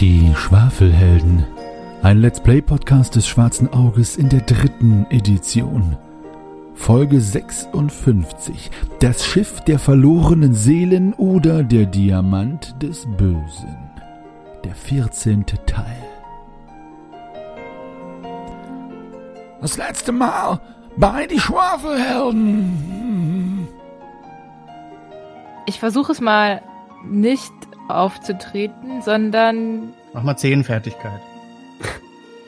Die Schwafelhelden. Ein Let's Play Podcast des Schwarzen Auges in der dritten Edition. Folge 56. Das Schiff der verlorenen Seelen oder der Diamant des Bösen. Der 14. Teil. Das letzte Mal bei die Schwafelhelden. Ich versuche es mal nicht aufzutreten, sondern Mach mal Zehenfertigkeit.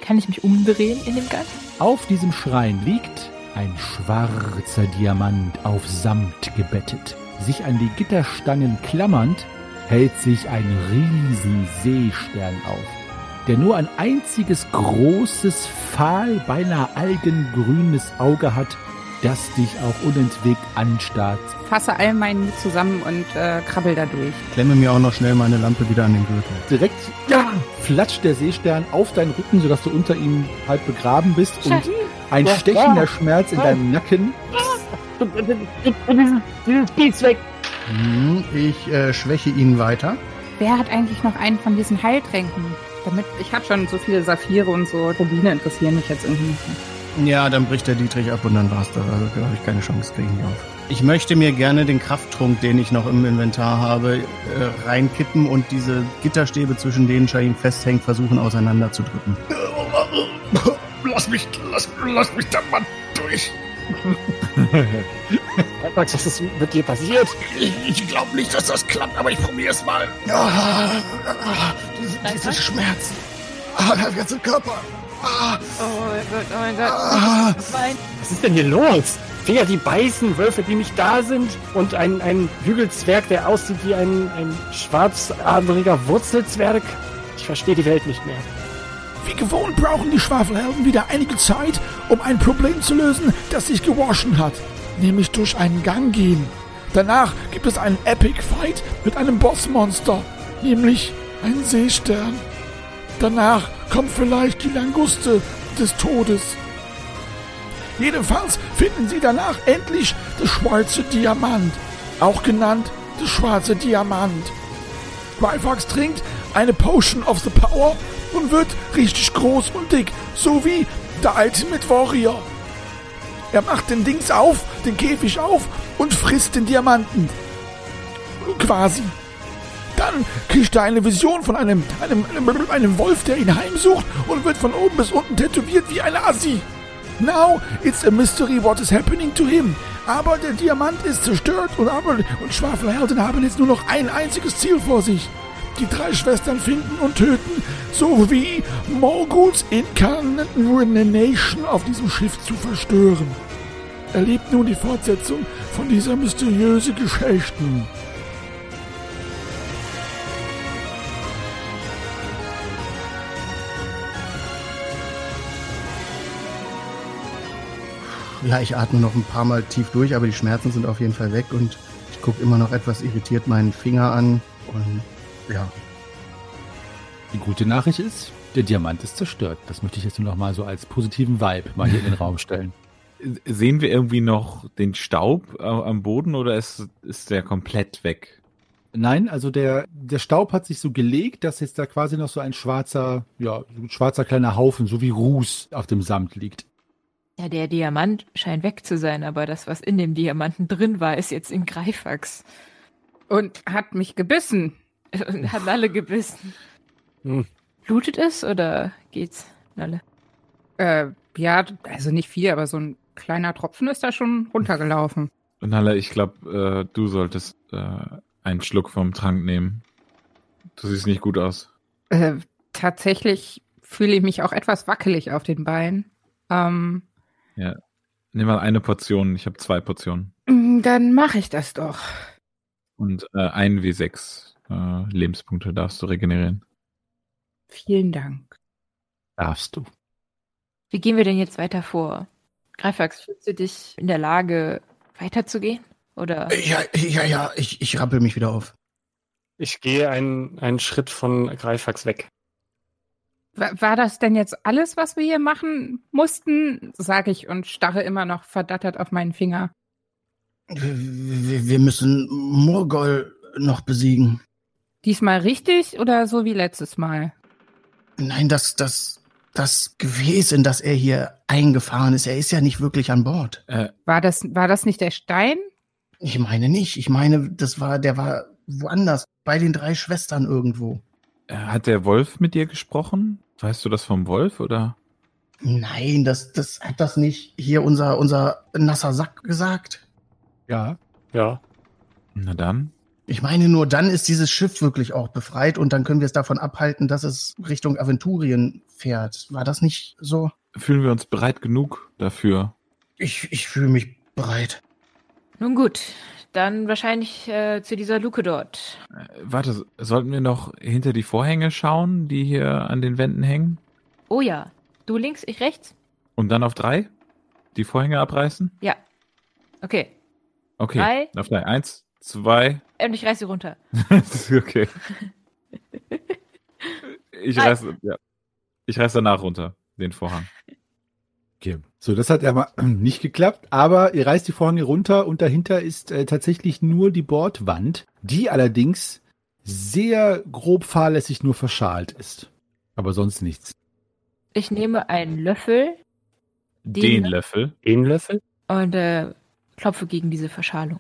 kann ich mich umdrehen in dem Gang? Auf diesem Schrein liegt ein schwarzer Diamant auf Samt gebettet. Sich an die Gitterstangen klammernd, hält sich ein riesen Seestern auf, der nur ein einziges großes, fahl, beinahe algengrünes Auge hat, das dich auch unentwegt anstarrt. fasse all meinen Mut zusammen und äh, krabbel da durch. Klemme mir auch noch schnell meine Lampe wieder an den Gürtel. Direkt ja, flatscht der Seestern auf deinen Rücken, sodass du unter ihm halb begraben bist und ein stechender Schmerz in deinem Nacken. Hm, Ich äh, schwäche ihn weiter. Wer hat eigentlich noch einen von diesen Heiltränken? Damit ich habe schon so viele Saphire und so Rubine interessieren mich jetzt irgendwie nicht. mehr. Ja, dann bricht der Dietrich ab und dann war's das. Also da habe ich keine Chance, kriegen die auf. Ich möchte mir gerne den Krafttrunk, den ich noch im Inventar habe, äh, reinkippen und diese Gitterstäbe, zwischen denen Shahim festhängt, versuchen auseinanderzudrücken. Lass mich, lass, lass mich da mal durch. Max, was ist mit dir passiert? Ich, ich glaube nicht, dass das klappt, aber ich probiere es mal. Ah, ah, diese, diese Schmerzen. Ah, der ganze Körper. Ah, Oh mein Gott, oh mein Gott. ah. Was ist denn hier los? Finger, die beißen, Wölfe, die nicht da sind und ein, ein Hügelzwerg, der aussieht wie ein, ein schwarzadriger Wurzelzwerg. Ich verstehe die Welt nicht mehr. Wie gewohnt brauchen die Schwafelhelden wieder einige Zeit, um ein Problem zu lösen, das sich gewaschen hat. Nämlich durch einen Gang gehen. Danach gibt es einen Epic Fight mit einem Bossmonster, nämlich einen Seestern. Danach kommt vielleicht die Languste des Todes. Jedenfalls finden sie danach endlich das schwarze Diamant, auch genannt das schwarze Diamant. Gryfax trinkt eine Potion of the Power und wird richtig groß und dick, so wie der Ultimate Warrior. Er macht den Dings auf, den Käfig auf und frisst den Diamanten. Quasi. Dann kriegt er eine Vision von einem, einem, einem, einem Wolf, der ihn heimsucht und wird von oben bis unten tätowiert wie eine Assi. Now it's a mystery what is happening to him. Aber der Diamant ist zerstört und, aber, und Schwafelhelden haben jetzt nur noch ein einziges Ziel vor sich. Die drei Schwestern finden und töten, sowie Morguls Incarnation auf diesem Schiff zu verstören. Erlebt nun die Fortsetzung von dieser mysteriösen Geschichte. Ja, ich atme noch ein paar Mal tief durch, aber die Schmerzen sind auf jeden Fall weg und ich gucke immer noch etwas irritiert meinen Finger an und ja, Die gute Nachricht ist, der Diamant ist zerstört. Das möchte ich jetzt nur noch mal so als positiven Vibe mal hier in den Raum stellen. Sehen wir irgendwie noch den Staub am Boden oder ist, ist der komplett weg? Nein, also der, der Staub hat sich so gelegt, dass jetzt da quasi noch so ein schwarzer, ja, so ein schwarzer kleiner Haufen, so wie Ruß auf dem Samt liegt. Ja, der Diamant scheint weg zu sein, aber das, was in dem Diamanten drin war, ist jetzt in Greifax. Und hat mich gebissen. Und hat Nalle gebissen. Hm. Blutet es oder geht's, Nalle? Äh, ja, also nicht viel, aber so ein kleiner Tropfen ist da schon runtergelaufen. Nala, ich glaube, äh, du solltest äh, einen Schluck vom Trank nehmen. Du siehst nicht gut aus. Äh, tatsächlich fühle ich mich auch etwas wackelig auf den Beinen. Ähm, Nimm mal eine Portion. Ich habe zwei Portionen. mm, dann mache ich das doch. Und äh, ein W6 äh, Lebenspunkte darfst du regenerieren. Vielen Dank. Darfst du. Wie gehen wir denn jetzt weiter vor? Greifax, fühlst du dich in der Lage, weiterzugehen? Oder? ja, ja, ja, ich, ich rappel mich wieder auf. Ich gehe einen, einen Schritt von Greifax weg. Wa- War das denn jetzt alles, was wir hier machen mussten? Sage ich und starre immer noch verdattert auf meinen Finger. Wir, wir müssen Murgol noch besiegen. Diesmal richtig oder so wie letztes Mal? Nein, das, das, das Gefäß, in das er hier eingefahren ist, er ist ja nicht wirklich an Bord. Äh, War das, war das nicht der Stein? Ich meine nicht. Ich meine, das war, der war woanders, bei den drei Schwestern irgendwo. äh, hat der Wolf mit dir gesprochen? Weißt du das vom Wolf oder? Nein, das, das hat das nicht hier unser, unser nasser Sack gesagt. Ja. Ja. Na dann. Ich meine, nur dann ist dieses Schiff wirklich auch befreit und dann können wir es davon abhalten, dass es Richtung Aventurien fährt. War das nicht so? Fühlen wir uns bereit genug dafür? Ich, ich fühle mich bereit. Nun gut, dann wahrscheinlich äh, zu dieser Luke dort. Äh, warte, sollten wir noch hinter die Vorhänge schauen, die hier an den Wänden hängen? Oh ja. Du links, ich rechts? Und dann auf drei? Die Vorhänge abreißen? Ja. Okay. Okay. Drei. Auf drei. Eins, zwei. Und ich reiß sie runter. okay. Ich Drei. reiß, ja. ich reiß danach runter, den Vorhang. Okay. So, das hat ja mal nicht geklappt, aber ihr reißt die Vorhänge runter und dahinter ist äh, tatsächlich nur die Bordwand, die allerdings sehr grob fahrlässig nur verschalt ist. Aber sonst nichts. Ich nehme einen Löffel Den, Den- Löffel. Den Löffel? und äh, klopfe gegen diese Verschalung.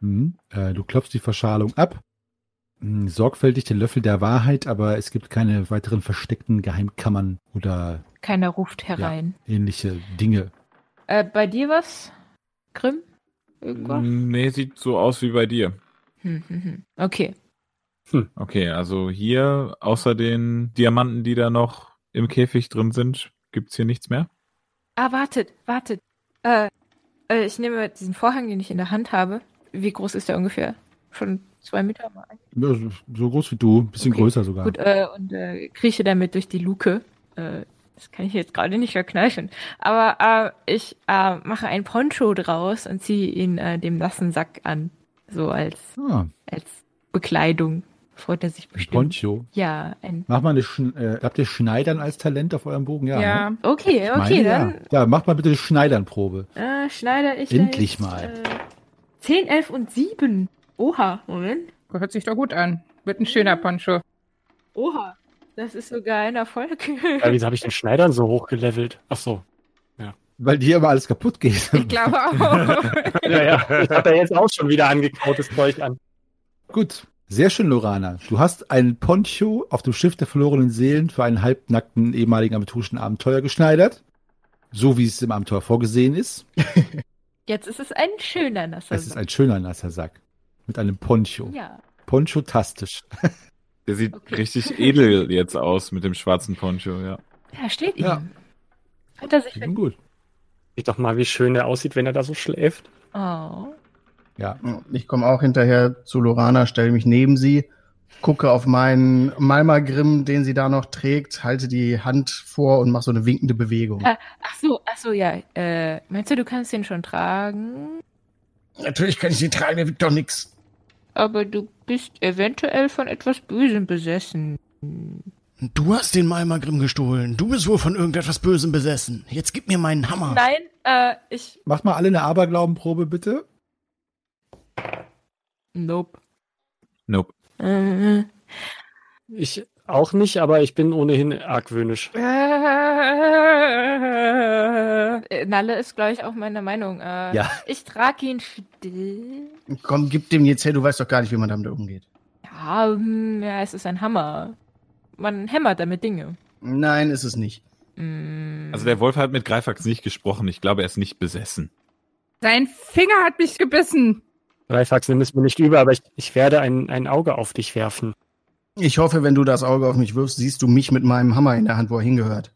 Mhm. Äh, du klopfst die Verschalung ab. Hm, Sorgfältig den Löffel der Wahrheit, aber es gibt keine weiteren versteckten Geheimkammern oder Keiner ruft herein. ähnliche Dinge. Äh, bei dir was? Grimm? Irgendwas? Nee, sieht so aus wie bei dir. Hm, hm, hm. Okay. Okay, also hier, außer den Diamanten, die da noch im Käfig drin sind, gibt's hier nichts mehr? Ah, wartet, wartet. Äh, äh, ich nehme diesen Vorhang, den ich in der Hand habe. Wie groß ist der ungefähr? Schon zwei Meter mal. Ja, So groß wie du, ein bisschen Okay, größer sogar. Gut, äh, und äh, krieche damit durch die Luke. Das kann ich jetzt gerade nicht verkneifen. Aber äh, ich äh, mache ein Poncho draus und ziehe ihn äh, dem nassen Sack an. So als, Ah, als Bekleidung. Freut er sich ein bestimmt. Poncho. Ja, ein. Mach mal eine Schn äh, habt ihr Schneidern als Talent auf eurem Bogen? Ja. Ja. Ne? Okay, Ich okay, meine, dann Ja. ja, macht mal bitte eine Schneidernprobe. äh, schneider ich Endlich jetzt, mal. Äh, 10, 11 und 7. Oha, Moment. Hört sich doch gut an. Wird ein schöner Poncho. Oha. Das ist sogar ein Erfolg. Ja, wieso habe ich den Schneidern so hochgelevelt? Ach so. Weil dir immer alles kaputt geht. Ich glaube auch. Ja, ja. Ich habe ja jetzt auch schon wieder angekautes Zeug an. Gut. Sehr schön, Lorana. Du hast einen Poncho auf dem Schiff der verlorenen Seelen für einen halbnackten ehemaligen aventurischen Abenteuer geschneidert. So wie es im Abenteuer vorgesehen ist. Jetzt ist es ein schöner nasser Es ist ein schöner nasser Sack. Mit einem Poncho. Ja. Poncho-tastisch. Der sieht Okay. richtig edel jetzt aus mit dem schwarzen Poncho, ja. Ja, steht ihm. Ja. Hat er sich Nun gut. Sieht doch mal, wie schön er aussieht, wenn er da so schläft. Oh. Ja. Ich komme auch hinterher zu Lorana, stelle mich neben sie, gucke auf meinen Malmagrim, den sie da noch trägt, halte die Hand vor und mache so eine winkende Bewegung. Ah. Ach so, ach so, ja. Äh, meinst du, du kannst den schon tragen? Natürlich kann ich sie tragen, der wiegt doch nix. Aber du bist eventuell von etwas Bösem besessen. Du hast den Malmagrim gestohlen. Du bist wohl von irgendetwas Bösem besessen. Jetzt gib mir meinen Hammer. Nein, äh, ich. Macht mal alle eine Aberglaubenprobe, bitte. Nope. Nope. Äh, Ich auch nicht, aber ich bin ohnehin argwöhnisch. äh, Nalle ist, glaube ich, auch meiner Meinung. Äh, Ja. Ich trage ihn dich. Komm, gib dem jetzt her, du weißt doch gar nicht, wie man damit umgeht. Ja, hm, ja, es ist ein Hammer. Man hämmert damit Dinge. Nein, ist es nicht. Mm. Also der Wolf hat mit Greifax nicht gesprochen. Ich glaube, er ist nicht besessen. Sein Finger hat mich gebissen. Dreifax, nimm es mir nicht über, aber ich, ich werde ein, ein Auge auf dich werfen. Ich hoffe, wenn du das Auge auf mich wirfst, siehst du mich mit meinem Hammer in der Hand, wo er hingehört.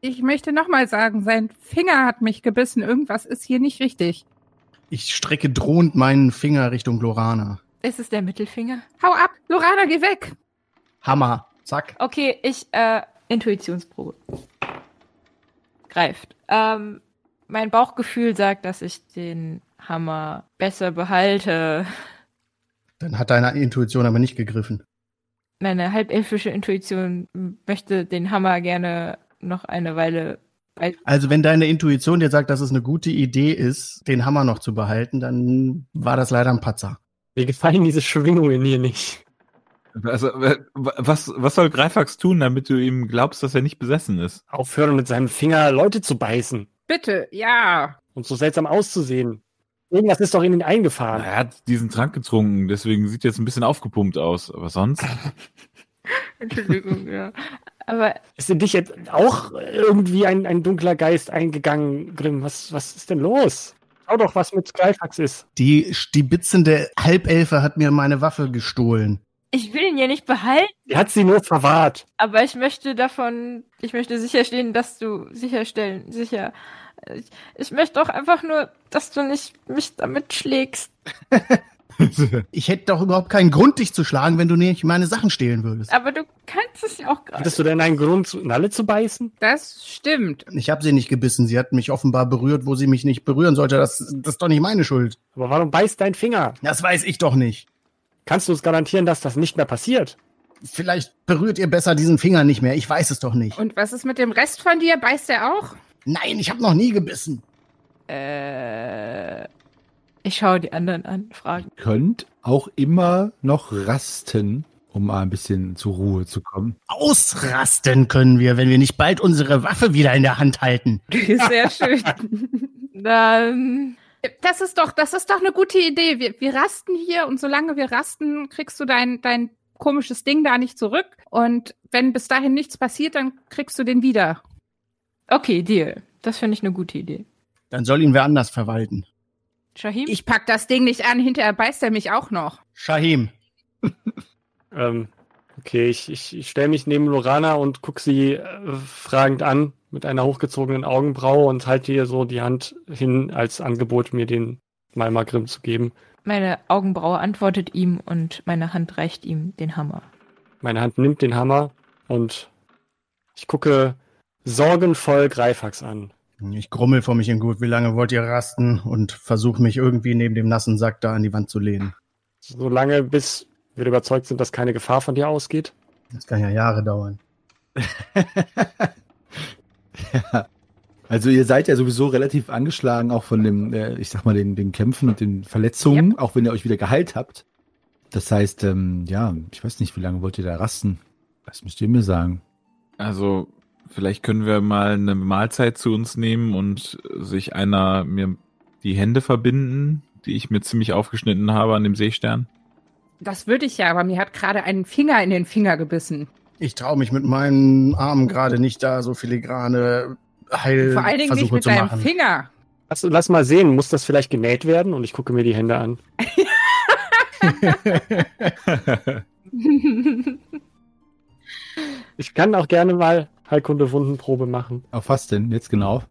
Ich möchte nochmal sagen, sein Finger hat mich gebissen. Irgendwas ist hier nicht richtig. Ich strecke drohend meinen Finger Richtung Lorana. Ist es der Mittelfinger? Hau ab, Lorana, geh weg. Hammer. Zack. Okay, ich, äh, Intuitionsprobe. Greift. Ähm, mein Bauchgefühl sagt, dass ich den Hammer besser behalte. Dann hat deine Intuition aber nicht gegriffen. Meine halbelfische Intuition möchte den Hammer gerne noch eine Weile. Also wenn deine Intuition dir sagt, dass es eine gute Idee ist, den Hammer noch zu behalten, dann war das leider ein Patzer. Mir gefallen diese Schwingungen hier nicht. Also, äh, was, was soll Greifax tun, damit du ihm glaubst, dass er nicht besessen ist? Aufhören mit seinem Finger Leute zu beißen Bitte, ja. und so seltsam auszusehen. Irgendwas ist doch in ihn eingefahren. Er hat diesen Trank getrunken, deswegen sieht er jetzt ein bisschen aufgepumpt aus. Aber sonst? Entschuldigung, ja. Aber Ist in dich jetzt auch irgendwie ein, ein dunkler Geist eingegangen, Grimm? Was, was ist denn los? Schau doch, was mit Greifax ist. Die stibitzende Halbelfe hat mir meine Waffe gestohlen. ich will ihn ja nicht behalten, Er hat sie nur verwahrt. aber ich möchte davon, ich möchte sicherstellen, dass du sicherstellen, sicher. Ich, ich möchte auch einfach nur, dass du nicht mich damit schlägst. Ich hätte doch überhaupt keinen Grund, dich zu schlagen, wenn du nicht meine Sachen stehlen würdest. Aber du kannst es ja auch gerade. Hattest du denn einen Grund, zu- Nalle zu beißen? Das stimmt. Ich habe sie nicht gebissen. Sie hat mich offenbar berührt, wo sie mich nicht berühren sollte. Das, das ist doch nicht meine Schuld. Aber warum beißt dein Finger? Das weiß ich doch nicht. Kannst du uns garantieren, dass das nicht mehr passiert? Vielleicht berührt ihr besser diesen Finger nicht mehr. Ich weiß es doch nicht. Und was ist mit dem Rest von dir? Beißt er auch? Nein, ich habe noch nie gebissen. Äh, ich schaue die anderen an, fragen. Könnt auch immer noch rasten, um mal ein bisschen zur Ruhe zu kommen. Ausrasten können wir, wenn wir nicht bald unsere Waffe wieder in der Hand halten. Sehr schön. Dann, Das ist doch, das ist doch eine gute Idee. Wir, wir rasten hier und solange wir rasten, kriegst du dein, dein komisches Ding da nicht zurück. Und wenn bis dahin nichts passiert, dann kriegst du den wieder. Okay, Deal. Das finde ich eine gute Idee. Dann soll ihn wer anders verwalten. Shahim? Ich pack das Ding nicht an, hinterher beißt er mich auch noch. Shahim. Ähm, okay, ich, ich, ich stelle mich neben Lorana und guck sie äh, fragend an mit einer hochgezogenen Augenbraue und halte ihr so die Hand hin als Angebot, mir den Malmar Grimm zu geben. Meine Augenbraue antwortet ihm und meine Hand reicht ihm den Hammer. Meine Hand nimmt den Hammer und ich gucke sorgenvoll Greifax an. Ich grummel vor mich hin gut. Wie lange wollt ihr rasten? Und versuche mich irgendwie neben dem nassen Sack da an die Wand zu lehnen. Solange bis wir überzeugt sind, dass keine Gefahr von dir ausgeht. Das kann ja Jahre dauern. ja. Also ihr seid ja sowieso relativ angeschlagen, auch von dem, äh, ich sag mal, den, den Kämpfen und den Verletzungen, auch wenn ihr euch wieder geheilt habt. Das heißt, ähm, ja, ich weiß nicht, wie lange wollt ihr da rasten? Das müsst ihr mir sagen. Also, vielleicht können wir mal eine Mahlzeit zu uns nehmen und sich einer mir die Hände verbinden, die ich mir ziemlich aufgeschnitten habe an dem Seestern. Das würde ich ja, aber mir hat gerade ein Finger in den Finger gebissen. Ich traue mich mit meinen Armen gerade nicht da so filigrane Vor allen Dingen nicht Heilversuche mit deinem machen. Finger. Lass, lass mal sehen, muss das vielleicht genäht werden? Und ich gucke mir die Hände an. Ich kann auch gerne mal Heilkunde-Wundenprobe machen. Auf was denn? Jetzt genau.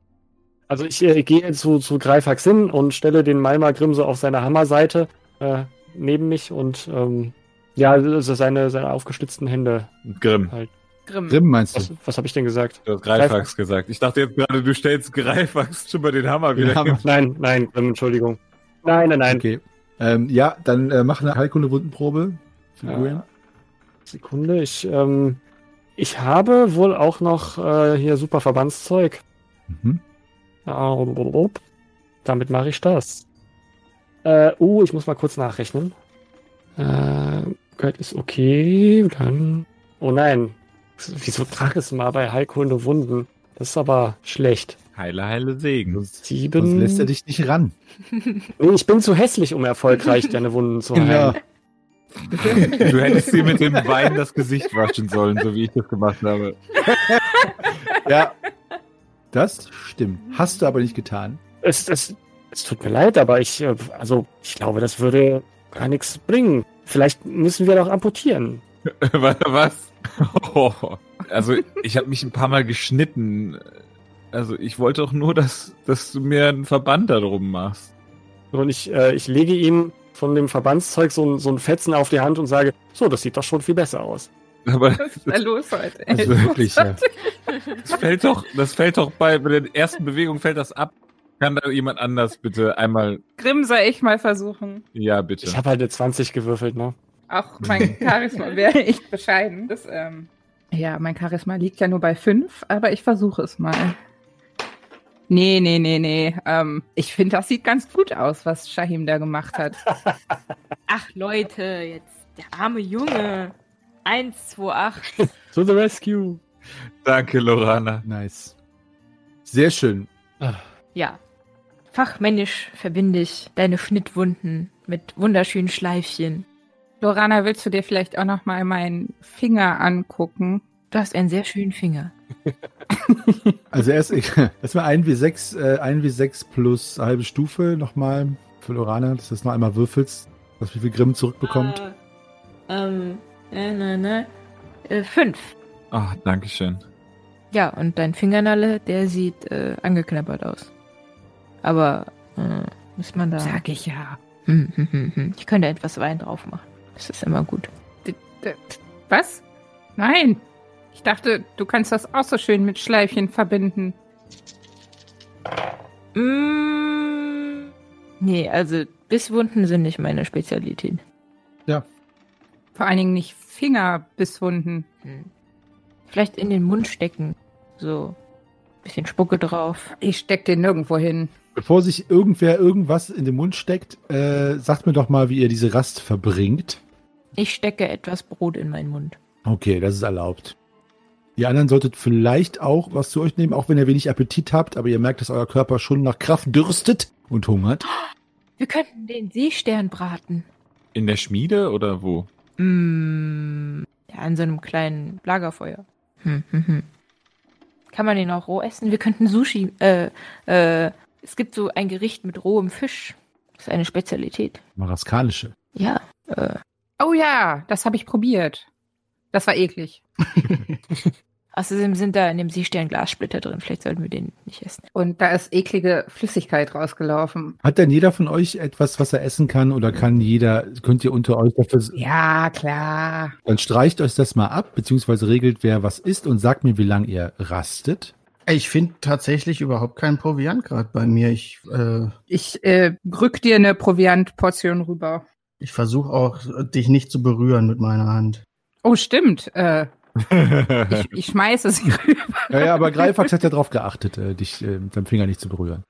Also ich äh, gehe zu, zu Greifax hin und stelle den Malmar Grimm so auf seiner Hammerseite äh, neben mich und ähm, ja, also seine, seine aufgeschlitzten Hände. Grimm. Grimm. Grimm meinst Was, du? was habe ich denn gesagt? Du hast Greifax gesagt. Ich dachte jetzt gerade, du stellst Greifax schon mal den Hammer wieder. Den Hammer. hin. Nein, nein, Grimm, Entschuldigung. Nein, nein, nein. Okay. Ähm, ja, dann äh, mach eine Heilkunde-Wundenprobe. für Ja. Sekunde, ich, ähm, ich habe wohl auch noch äh, hier super Verbandszeug. Mhm. Damit mache ich das. Äh, uh, ich muss mal kurz nachrechnen. Äh, Geld ist okay, dann. Oh nein. Wieso trag es mal bei Heilkunde Wunden? Das ist aber schlecht. Heile, heile Segen. Sonst, Sieben. sonst lässt er dich nicht ran. Nee, ich bin zu hässlich, um erfolgreich deine Wunden zu heilen. Ja. Du hättest dir mit dem Wein das Gesicht waschen sollen, so wie ich das gemacht habe. ja. Das stimmt. Hast du aber nicht getan. Es, es, es tut mir leid, aber ich, äh, also, ich glaube, das würde gar nichts bringen. Vielleicht müssen wir doch amputieren. Was? was? Oh. Also, ich habe mich ein paar Mal geschnitten. Also, ich wollte doch nur, dass, dass du mir einen Verband darum machst. Und ich, äh, ich lege ihm von dem Verbandszeug so, ein- so ein Fetzen auf die Hand und sage, so, das sieht doch schon viel besser aus. Aber Was ist da los heute? Also wirklich, ja. das fällt doch, das fällt doch bei, bei der ersten Bewegung fällt das ab. Kann da jemand anders bitte einmal, Grimm soll ich mal versuchen. ja, bitte. Ich habe halt eine 20 gewürfelt, ne? Auch mein Charisma wäre echt bescheiden. Das, ähm, ja, mein Charisma liegt ja nur bei fünf, aber ich versuche es mal. Nee, nee, nee, nee. Ähm, ich finde, das sieht ganz gut aus, was Shahim da gemacht hat. Ach Leute, jetzt der arme Junge. 128. To the rescue. Danke, Lorana. Nice. Sehr schön. Ja. Fachmännisch verbinde ich deine Schnittwunden mit wunderschönen Schleifchen. Lorana, willst du dir vielleicht auch noch mal meinen Finger angucken? Du hast einen sehr schönen Finger. Also erst erstmal 1W6, äh, 1W6 plus halbe Stufe nochmal für Lorana, dass du das noch einmal würfelst, was wie viel Grimm zurückbekommt. Äh, ähm, äh, ne, ne. Äh, fünf. Ah, danke schön. Ja, und dein Fingernalle, der sieht äh, angeknabbert aus. Aber äh, muss man da. Sag ich ja. Hm, hm, hm. Ich könnte etwas Wein drauf machen. Das ist immer gut. Was? Nein. Ich dachte, du kannst das auch so schön mit Schleifchen verbinden. Mm, nee, also Bisswunden sind nicht meine Spezialität. Vor allen Dingen nicht Fingerbisswunden. Hm. Vielleicht in den Mund stecken. So. Bisschen Spucke drauf. Ich steck den nirgendwo hin. Bevor sich irgendwer irgendwas in den Mund steckt, äh, sagt mir doch mal, wie ihr diese Rast verbringt. Ich stecke etwas Brot in meinen Mund. Okay, das ist erlaubt. Ihr anderen solltet vielleicht auch was zu euch nehmen, auch wenn ihr wenig Appetit habt, aber ihr merkt, dass euer Körper schon nach Kraft dürstet und hungert. Wir könnten den Seestern braten. In der Schmiede oder wo? Mm, ja, an so einem kleinen Lagerfeuer. Hm, hm, hm. Kann man den auch roh essen? Wir könnten Sushi, äh, äh, es gibt so ein Gericht mit rohem Fisch. Das ist eine Spezialität. Maraskanische. Ja, äh, Oh ja, das habe ich probiert. Das war eklig. außerdem sind da in dem Seestern Glassplitter drin. Vielleicht sollten wir den nicht essen. Und da ist eklige Flüssigkeit rausgelaufen. Hat denn jeder von euch etwas, was er essen kann oder kann jeder, könnt ihr unter euch dafür, Ja, klar. dann streicht euch das mal ab, beziehungsweise regelt, wer was isst und sagt mir, wie lange ihr rastet. Ich finde tatsächlich überhaupt keinen Proviant gerade bei mir. Ich, äh, Ich äh, rück dir eine Proviantportion rüber. ich versuche auch, dich nicht zu berühren mit meiner Hand. Oh, stimmt. Äh, ich, ich schmeiße sie rüber. Ja, ja, aber Greifax hat ja darauf geachtet, äh, dich äh, mit deinem Finger nicht zu berühren.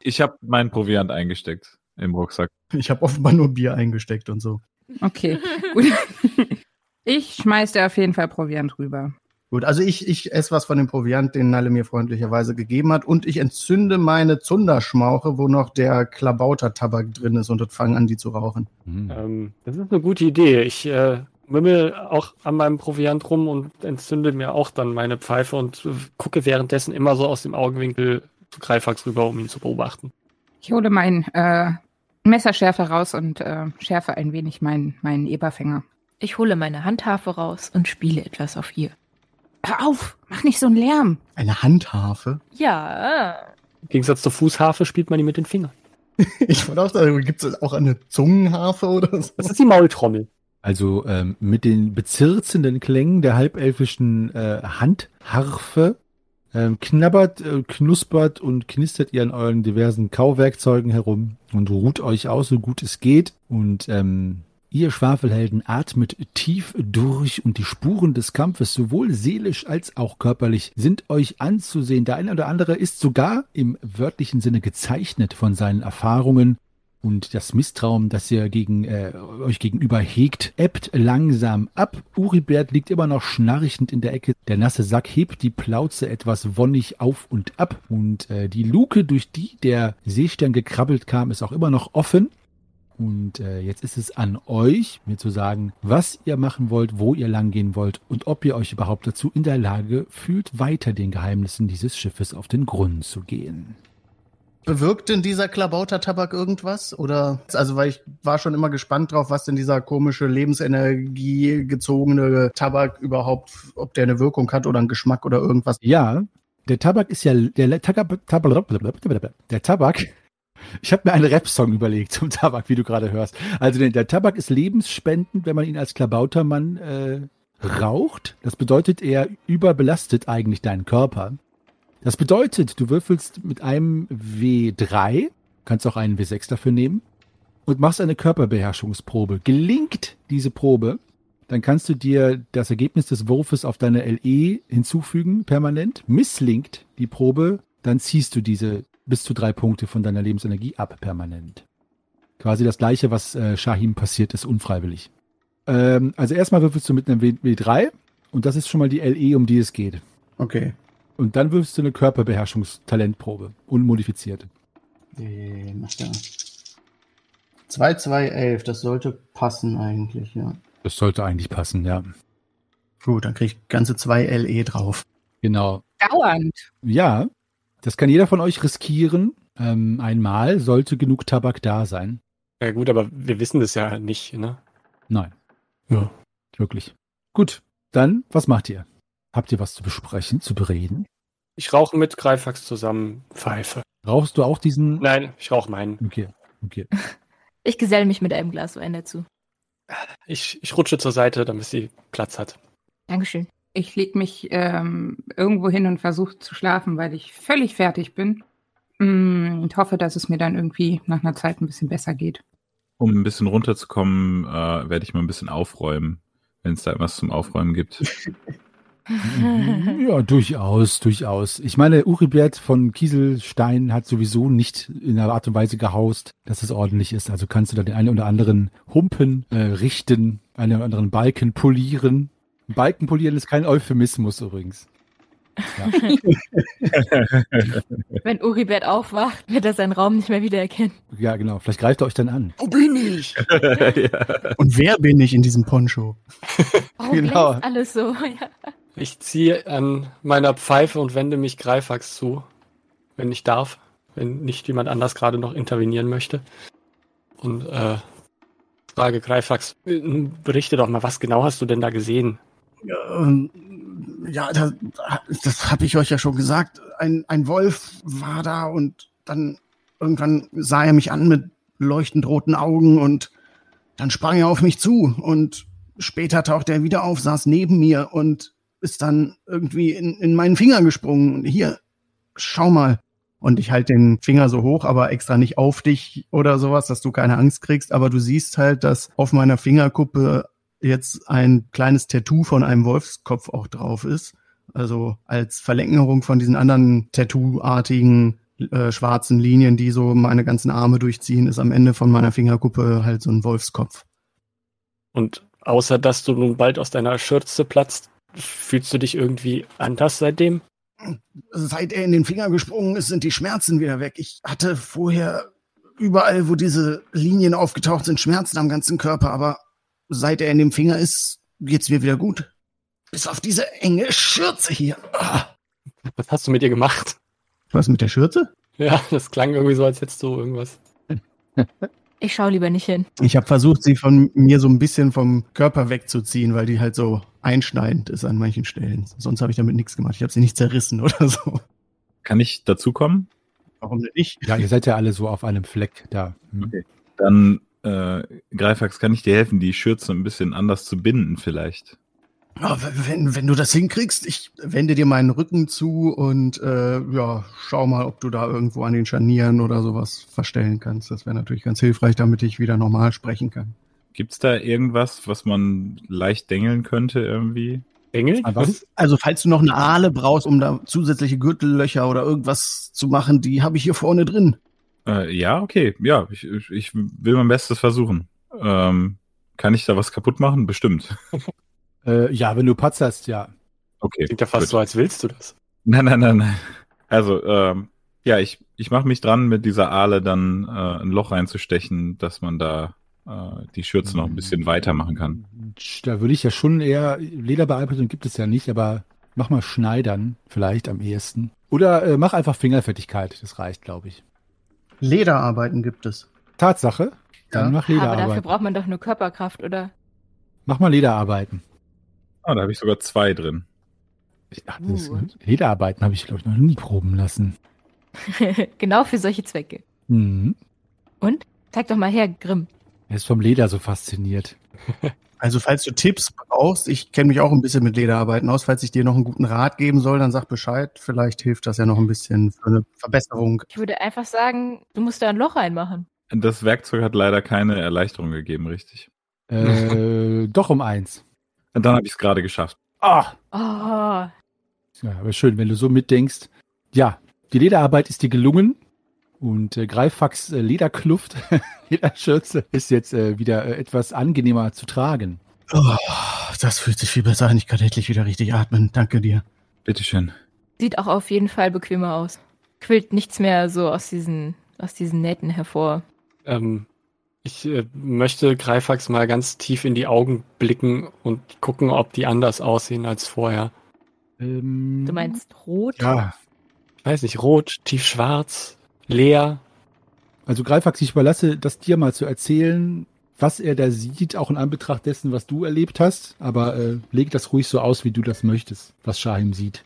Ich habe meinen Proviant eingesteckt im Rucksack. Ich habe offenbar nur Bier eingesteckt und so. Okay, gut. Ich schmeiß dir auf jeden Fall Proviant rüber. Gut, also ich, ich esse was von dem Proviant, den Nalle mir freundlicherweise gegeben hat und ich entzünde meine Zunderschmauche, wo noch der Klabauter-Tabak drin ist und fange an, die zu rauchen. Hm. Ähm, das ist eine gute Idee. Ich äh, wimmel auch an meinem Proviant rum und entzünde mir auch dann meine Pfeife und gucke währenddessen immer so aus dem Augenwinkel zu Greifax rüber, um ihn zu beobachten. Ich hole mein äh, Messerschärfe raus und äh, schärfe ein wenig meinen meinen Eberfänger. Ich hole meine Handharfe raus und spiele etwas auf ihr. Hör auf, mach nicht so einen Lärm. Eine Handharfe? Ja, Im Gegensatz zur Fußharfe spielt man die mit den Fingern. Ich wollte auch sagen, gibt es auch eine Zungenharfe oder so? Das ist die Maultrommel. Also ähm, mit den bezirzenden Klängen der halbelfischen äh, Handharfe ähm, knabbert, äh, knuspert und knistert ihr an euren diversen Kauwerkzeugen herum und ruht euch aus, so gut es geht. Und ähm, ihr Schwafelhelden atmet tief durch und die Spuren des Kampfes, sowohl seelisch als auch körperlich, sind euch anzusehen. Der eine oder andere ist sogar im wörtlichen Sinne gezeichnet von seinen Erfahrungen und das Misstrauen, das ihr gegen, äh, euch gegenüber hegt, ebbt langsam ab. Uribert liegt immer noch schnarchend in der Ecke. Der nasse Sack hebt die Plauze etwas wonnig auf und ab. Und äh, die Luke, durch die der Seestern gekrabbelt kam, ist auch immer noch offen. Und äh, jetzt ist es an euch, mir zu sagen, was ihr machen wollt, wo ihr langgehen wollt und ob ihr euch überhaupt dazu in der Lage fühlt, weiter den Geheimnissen dieses Schiffes auf den Grund zu gehen. Bewirkt denn dieser Klabauter-Tabak irgendwas? Oder, also, weil ich war schon immer gespannt drauf, was denn dieser komische Lebensenergie gezogene Tabak überhaupt, ob der eine Wirkung hat oder einen Geschmack oder irgendwas. Ja, der Tabak ist ja der Tabak, der Tabak. Ich habe mir einen Rap-Song überlegt zum Tabak, wie du gerade hörst. Also der, Tabak ist lebensspendend, wenn man ihn als Klabautermann äh, raucht. Das bedeutet, er überbelastet eigentlich deinen Körper. Das bedeutet, du würfelst mit einem W3, kannst auch einen W6 dafür nehmen, und machst eine Körperbeherrschungsprobe. Gelingt diese Probe, dann kannst du dir das Ergebnis des Wurfes auf deine LE hinzufügen, permanent. Misslingt die Probe, dann ziehst du diese bis zu drei Punkte von deiner Lebensenergie ab, permanent. Quasi das gleiche, was äh, Shahim passiert ist, unfreiwillig. Ähm, also erstmal würfelst du mit einem W- W3 und das ist schon mal die LE, um die es geht. Okay. Und dann würfelst du eine Körperbeherrschungstalentprobe, unmodifiziert. Äh, macht er. 2, 2, 11. Das sollte passen eigentlich, ja. Das sollte eigentlich passen, ja. Gut, dann krieg ich ganze 2 LE drauf. Genau. Dauernd. Ja, das kann jeder von euch riskieren. Ähm, einmal sollte genug Tabak da sein. Ja gut, aber wir wissen das ja nicht, ne? Nein, Ja. wirklich. Gut, dann, was macht ihr? Habt ihr was zu besprechen, zu bereden? Ich rauche mit Greifax zusammen Pfeife. Rauchst du auch diesen? Nein, ich rauche meinen. Okay, okay. Ich geselle mich mit einem Glas Wein dazu. Ich, ich rutsche zur Seite, damit sie Platz hat. Dankeschön. Ich leg mich ähm, irgendwo hin und versuche zu schlafen, weil ich völlig fertig bin. Mm, Und hoffe, dass es mir dann irgendwie nach einer Zeit ein bisschen besser geht. Um ein bisschen runterzukommen, äh, werde ich mal ein bisschen aufräumen, wenn es da etwas zum Aufräumen gibt. Ja, durchaus, durchaus. Ich meine, Uribert von Kieselstein hat sowieso nicht in einer Art und Weise gehaust, dass es ordentlich ist. Also kannst du da den einen oder anderen Humpen äh, richten, einen oder anderen Balken polieren. Balken polieren ist kein Euphemismus übrigens. Wenn Uribert aufwacht, wird er seinen Raum nicht mehr wiedererkennen. Ja, genau. Vielleicht greift er euch dann an. Wo bin ich? ja. Und wer bin ich in diesem Poncho? Warum Genau. alles so? Ja. Ich ziehe an meiner Pfeife und wende mich Greifax zu, wenn ich darf, wenn nicht jemand anders gerade noch intervenieren möchte. Und äh, frage Greifax, berichte doch mal, was genau hast du denn da gesehen? Ja, ähm, das, das habe ich euch ja schon gesagt. Ein, ein Wolf war da und dann irgendwann sah er mich an mit leuchtend roten Augen und dann sprang er auf mich zu und später tauchte er wieder auf, saß neben mir und ist dann irgendwie in, in meinen Finger gesprungen. Hier, schau mal. Und ich halte den Finger so hoch, aber extra nicht auf dich oder sowas, dass du keine Angst kriegst. Aber du siehst halt, dass auf meiner Fingerkuppe jetzt ein kleines Tattoo von einem Wolfskopf auch drauf ist. Also als Verlängerung von diesen anderen Tattoo-artigen äh, schwarzen Linien, die so meine ganzen Arme durchziehen, ist am Ende von meiner Fingerkuppe halt so ein Wolfskopf. Und außer dass du nun bald aus deiner Schürze platzt, fühlst du dich irgendwie anders seitdem? Seit er in den Finger gesprungen ist, sind die Schmerzen wieder weg. Ich hatte vorher überall, wo diese Linien aufgetaucht sind, Schmerzen am ganzen Körper, aber seit er in dem Finger ist, geht's mir wieder gut. Bis auf diese enge Schürze hier. Ah. Was hast du mit ihr gemacht? Was mit der Schürze? Ja, das klang irgendwie so, als hättest du irgendwas. Ich schaue lieber nicht hin. Ich habe versucht, sie von mir so ein bisschen vom Körper wegzuziehen, weil die halt so einschneidend ist an manchen Stellen. Sonst habe ich damit nichts gemacht. Ich habe sie nicht zerrissen oder so. Kann ich dazukommen? Warum denn nicht? Ja, ihr seid ja alle so auf einem Fleck da. Hm. Okay. Dann, äh, Greifax, kann ich dir helfen, die Schürze ein bisschen anders zu binden vielleicht? Wenn, wenn du das hinkriegst, ich wende dir meinen Rücken zu und äh, ja, schau mal, ob du da irgendwo an den Scharnieren oder sowas verstellen kannst. Das wäre natürlich ganz hilfreich, damit ich wieder normal sprechen kann. Gibt's da irgendwas, was man leicht dengeln könnte irgendwie? Engel? Was? Also, falls du noch eine Ahle brauchst, um da zusätzliche Gürtellöcher oder irgendwas zu machen, die habe ich hier vorne drin. Äh, ja, okay. Ja, ich, ich, ich will mein Bestes versuchen. Ähm, kann ich da was kaputt machen? Bestimmt. Äh, ja, wenn du Patz hast, ja. Okay. Klingt ja fast gut. so, als willst du das. Nein, nein, nein, nein. Also, ähm, ja, ich, ich mache mich dran, mit dieser Ahle dann äh, ein Loch reinzustechen, dass man da äh, die Schürze noch ein bisschen weiter machen kann. Da würde ich ja schon eher, Lederbearbeitung gibt es ja nicht, aber mach mal Schneidern vielleicht am ehesten. Oder äh, mach einfach Fingerfertigkeit, das reicht, glaube ich. Lederarbeiten gibt es. Tatsache, dann Ja. mach Aber dafür Lederarbeiten. braucht man doch nur Körperkraft, oder? Mach mal Lederarbeiten. Ah, da habe ich sogar zwei drin. Ach, das, Uh. Lederarbeiten habe ich, glaube ich, noch nie proben lassen. genau für solche Zwecke. Mhm. Und? Zeig doch mal her, Grimm. Er ist vom Leder so fasziniert. Also, falls du Tipps brauchst, ich kenne mich auch ein bisschen mit Lederarbeiten aus, falls ich dir noch einen guten Rat geben soll, dann sag Bescheid. Vielleicht hilft das ja noch ein bisschen für eine Verbesserung. Ich würde einfach sagen, du musst da ein Loch reinmachen. Das Werkzeug hat leider keine Erleichterung gegeben, richtig. Äh, doch um eins. Und dann habe ich es gerade geschafft. Ah! Oh, Ja, aber schön, wenn du so mitdenkst. Ja, die Lederarbeit ist dir gelungen und äh, Greifax äh, Lederkluft, Lederschürze ist jetzt äh, wieder äh, etwas angenehmer zu tragen. Oh, das fühlt sich viel besser an. Ich kann endlich wieder richtig atmen. Danke dir. Bitteschön. Sieht auch auf jeden Fall bequemer aus. Quillt nichts mehr so aus diesen, aus diesen Nähten hervor. Ähm, ich äh, möchte Greifax mal ganz tief in die Augen blicken und gucken, ob die anders aussehen als vorher. Ähm, Du meinst rot? Ja, Ich weiß nicht, rot, tiefschwarz, leer. also Greifax, ich überlasse das dir mal zu erzählen, was er da sieht, auch in Anbetracht dessen, was du erlebt hast. Aber äh, leg das ruhig so aus, wie du das möchtest, was Shahim sieht.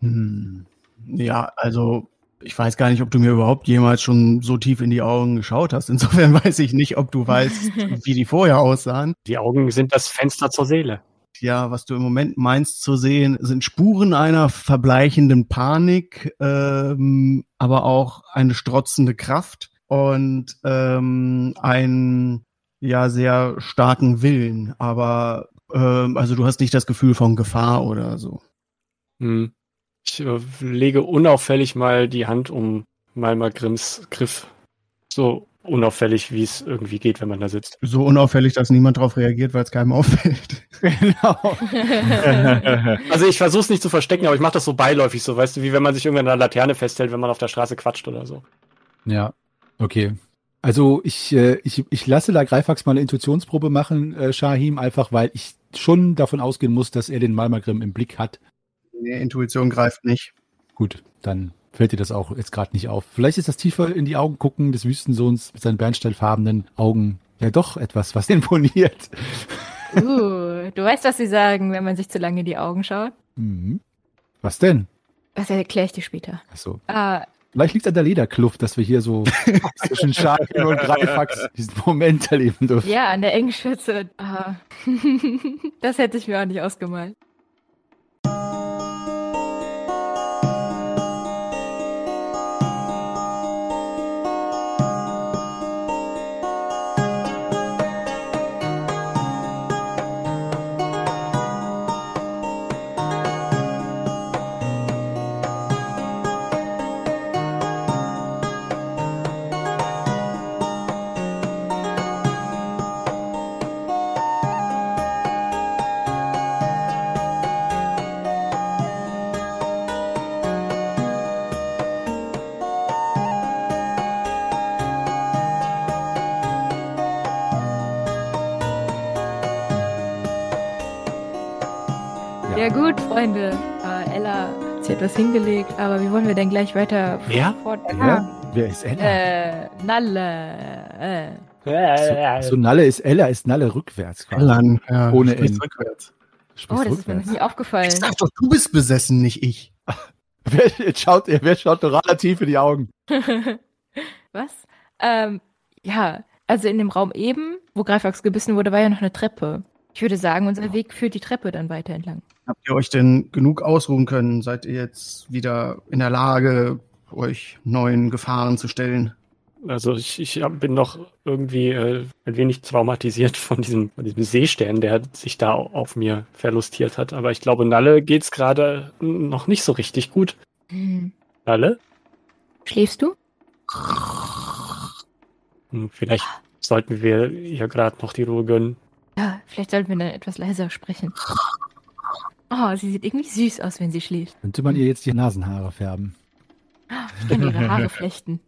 Hm. Ja, also ich weiß gar nicht, ob du mir überhaupt jemals schon so tief in die Augen geschaut hast. Insofern weiß ich nicht, ob du weißt, wie die vorher aussahen. Die Augen sind das Fenster zur Seele. Ja, was du im Moment meinst zu sehen, sind Spuren einer verbleichenden Panik, ähm, aber auch eine strotzende Kraft und ähm, einen ja sehr starken Willen. Aber ähm, also du hast nicht das Gefühl von Gefahr oder so. Hm. Ich äh, lege unauffällig mal die Hand um Malma Grimms Griff. So unauffällig, wie es irgendwie geht, wenn man da sitzt. So unauffällig, dass niemand darauf reagiert, weil es keinem auffällt. Genau. Also ich versuche es nicht zu verstecken, aber ich mache das so beiläufig, so weißt du, wie wenn man sich irgendwann an der Laterne festhält, wenn man auf der Straße quatscht oder so. Ja, okay. Also ich, äh, ich, ich lasse da Greifax mal eine Intuitionsprobe machen, äh, Shahim, einfach weil ich schon davon ausgehen muss, dass er den Malmagrim im Blick hat. Nee, Intuition greift nicht. Gut, dann fällt dir das auch jetzt gerade nicht auf. Vielleicht ist das tiefer in die Augen gucken des Wüstensohns mit seinen bernsteinfarbenen Augen ja doch etwas, was imponiert. Uh, du weißt, was sie sagen, wenn man sich zu lange in die Augen schaut? Mhm. Was denn? Das erkläre ich dir später. Achso. Ah, Vielleicht liegt an der Lederkluft, dass wir hier so zwischen Shahim und Greifax diesen Moment erleben dürfen. ja, an der engen Schürze. Ah. das hätte ich mir auch nicht ausgemalt. Etwas hingelegt, aber wie wollen wir denn gleich weiter Wer? fort? Wer? Wer ist Ella? Äh, Nalle. Äh. So, so Nalle ist Ella, ist Nalle rückwärts. quasi. Ja, Ohne N. rückwärts. Oh, das ist mir noch rückwärts. nie aufgefallen. Ich sag doch, du bist besessen, nicht ich. Wer, jetzt schaut, wer schaut Dorana tief in die Augen? Was? Ähm, ja, also in dem Raum eben, wo Greifax gebissen wurde, war ja noch eine Treppe. Ich würde sagen, unser Weg führt die Treppe dann weiter entlang. Habt ihr euch denn genug ausruhen können? Seid ihr jetzt wieder in der Lage, euch neuen Gefahren zu stellen? Also ich, ich bin noch irgendwie äh, ein wenig traumatisiert von diesem, von diesem Seestern, der sich da auf mir verlustiert hat. Aber ich glaube, Nalle geht's gerade noch nicht so richtig gut. Hm. Nalle? Schläfst du? Hm, vielleicht sollten wir ihr gerade noch die Ruhe gönnen. Ja, vielleicht sollten wir dann etwas leiser sprechen. Oh, sie sieht irgendwie süß aus, wenn sie schläft. Könnte man ihr jetzt die Nasenhaare färben? Ich kann ihre Haare flechten.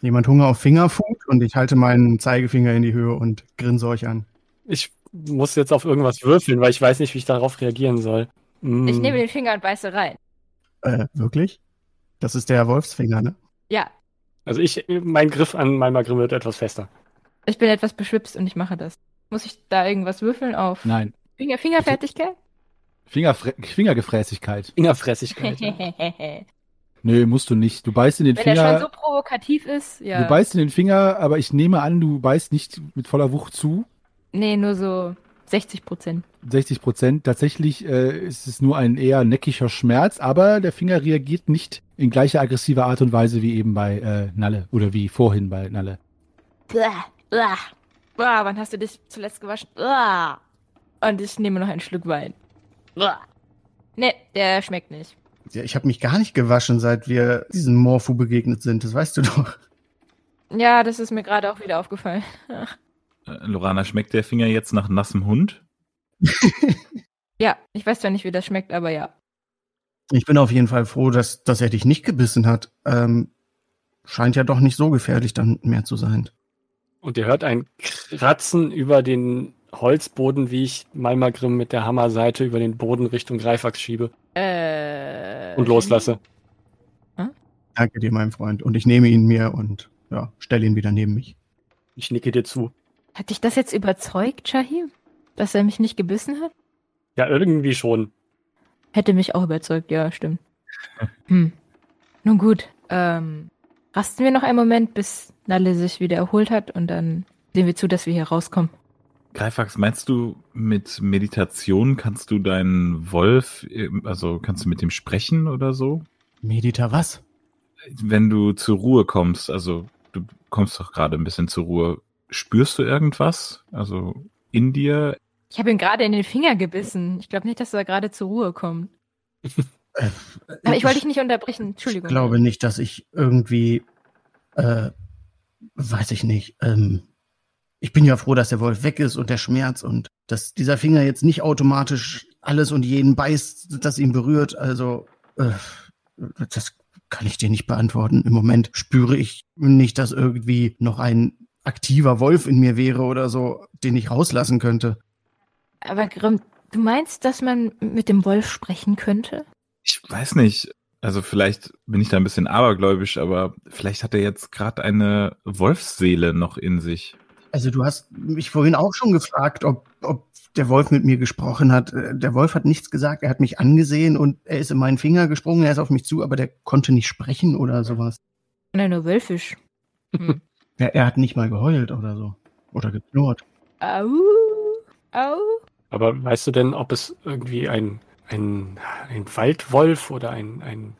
Jemand Hunger auf Fingerfood und ich halte meinen Zeigefinger in die Höhe und grinse euch an. Ich muss jetzt auf irgendwas würfeln, weil ich weiß nicht, wie ich darauf reagieren soll. Hm, Ich nehme den Finger und beiße rein. Äh, wirklich? Das ist der Wolfsfinger, ne? Ja, Also ich, mein Griff an meinem Magrim wird etwas fester. ich bin etwas beschwipst und ich mache das. Muss ich da irgendwas würfeln auf Nein. Finger, Fingerfertigkeit? Fingerfre Fingergefräßigkeit. Fingerfressigkeit. ja. Wenn Nö, musst du nicht. Du beißt in den er schon Finger. so provokativ ist, ja. Du beißt in den Finger, aber ich nehme an, du beißt nicht mit voller Wucht zu. nee, nur so 60 Prozent. 60 Prozent. Tatsächlich äh, ist es nur ein eher neckiger Schmerz, aber der Finger reagiert nicht in gleicher aggressiver Art und Weise wie eben bei äh, Nalle oder wie vorhin bei Nalle. Blah, blah. Blah, wann hast du dich zuletzt gewaschen? Blah. Und ich nehme noch einen Schluck Wein. Nee, der schmeckt nicht. Ja, ich habe mich gar nicht gewaschen, seit wir diesem Morphu begegnet sind. Das weißt du doch. Ja, das ist mir gerade auch wieder aufgefallen. Äh, Lorana, schmeckt der Finger jetzt nach nassem Hund? Ja, ich weiß zwar nicht, wie das schmeckt, aber ja. Ich bin auf jeden Fall froh, dass, dass er dich nicht gebissen hat. Ähm, scheint ja doch nicht so gefährlich dann mehr zu sein. Und ihr hört ein Kratzen über den Holzboden, wie ich Malmagrim mit der Hammerseite über den Boden Richtung Greifax schiebe Äh. und loslasse. Danke dir, mein Freund. Und ich nehme ihn mir und ja, stelle ihn wieder neben mich. Ich nicke dir zu. Hat dich das jetzt überzeugt, Shahim? Dass er mich nicht gebissen hat? Ja, irgendwie schon. Hätte mich auch überzeugt, ja, stimmt. Hm. Nun gut, ähm, rasten wir noch einen Moment, bis Nalle sich wieder erholt hat und dann sehen wir zu, dass wir hier rauskommen. Greifax, meinst du, mit Meditation kannst du deinen Wolf, also kannst du mit dem sprechen oder so? Medita was? Wenn du zur Ruhe kommst, also du kommst doch gerade ein bisschen zur Ruhe, spürst du irgendwas? Also in dir? Ich habe ihn gerade in den Finger gebissen. Ich glaube nicht, dass er gerade zur Ruhe kommt. Aber ich wollte dich nicht unterbrechen. Entschuldigung. Ich glaube nicht, dass ich irgendwie, äh, weiß ich nicht, ähm, ich bin ja froh, dass der Wolf weg ist und der Schmerz und dass dieser Finger jetzt nicht automatisch alles und jeden beißt, das ihn berührt. Also, äh, das kann ich dir nicht beantworten. Im Moment spüre ich nicht, dass irgendwie noch ein aktiver Wolf in mir wäre oder so, den ich rauslassen könnte. Aber Grimm, du meinst, dass man mit dem Wolf sprechen könnte? Ich weiß nicht. Also vielleicht bin ich da ein bisschen abergläubisch, aber vielleicht hat er jetzt gerade eine Wolfsseele noch in sich. Also du hast mich vorhin auch schon gefragt, ob, ob der Wolf mit mir gesprochen hat. Äh, Der Wolf hat nichts gesagt, er hat mich angesehen und er ist in meinen Finger gesprungen, er ist auf mich zu, aber der konnte nicht sprechen oder sowas. Nein, nur wölfisch. Hm. Er, er hat nicht mal geheult oder so. Oder geknurrt. Au, au. Aber weißt du denn, ob es irgendwie ein, ein, ein Waldwolf oder ein, ein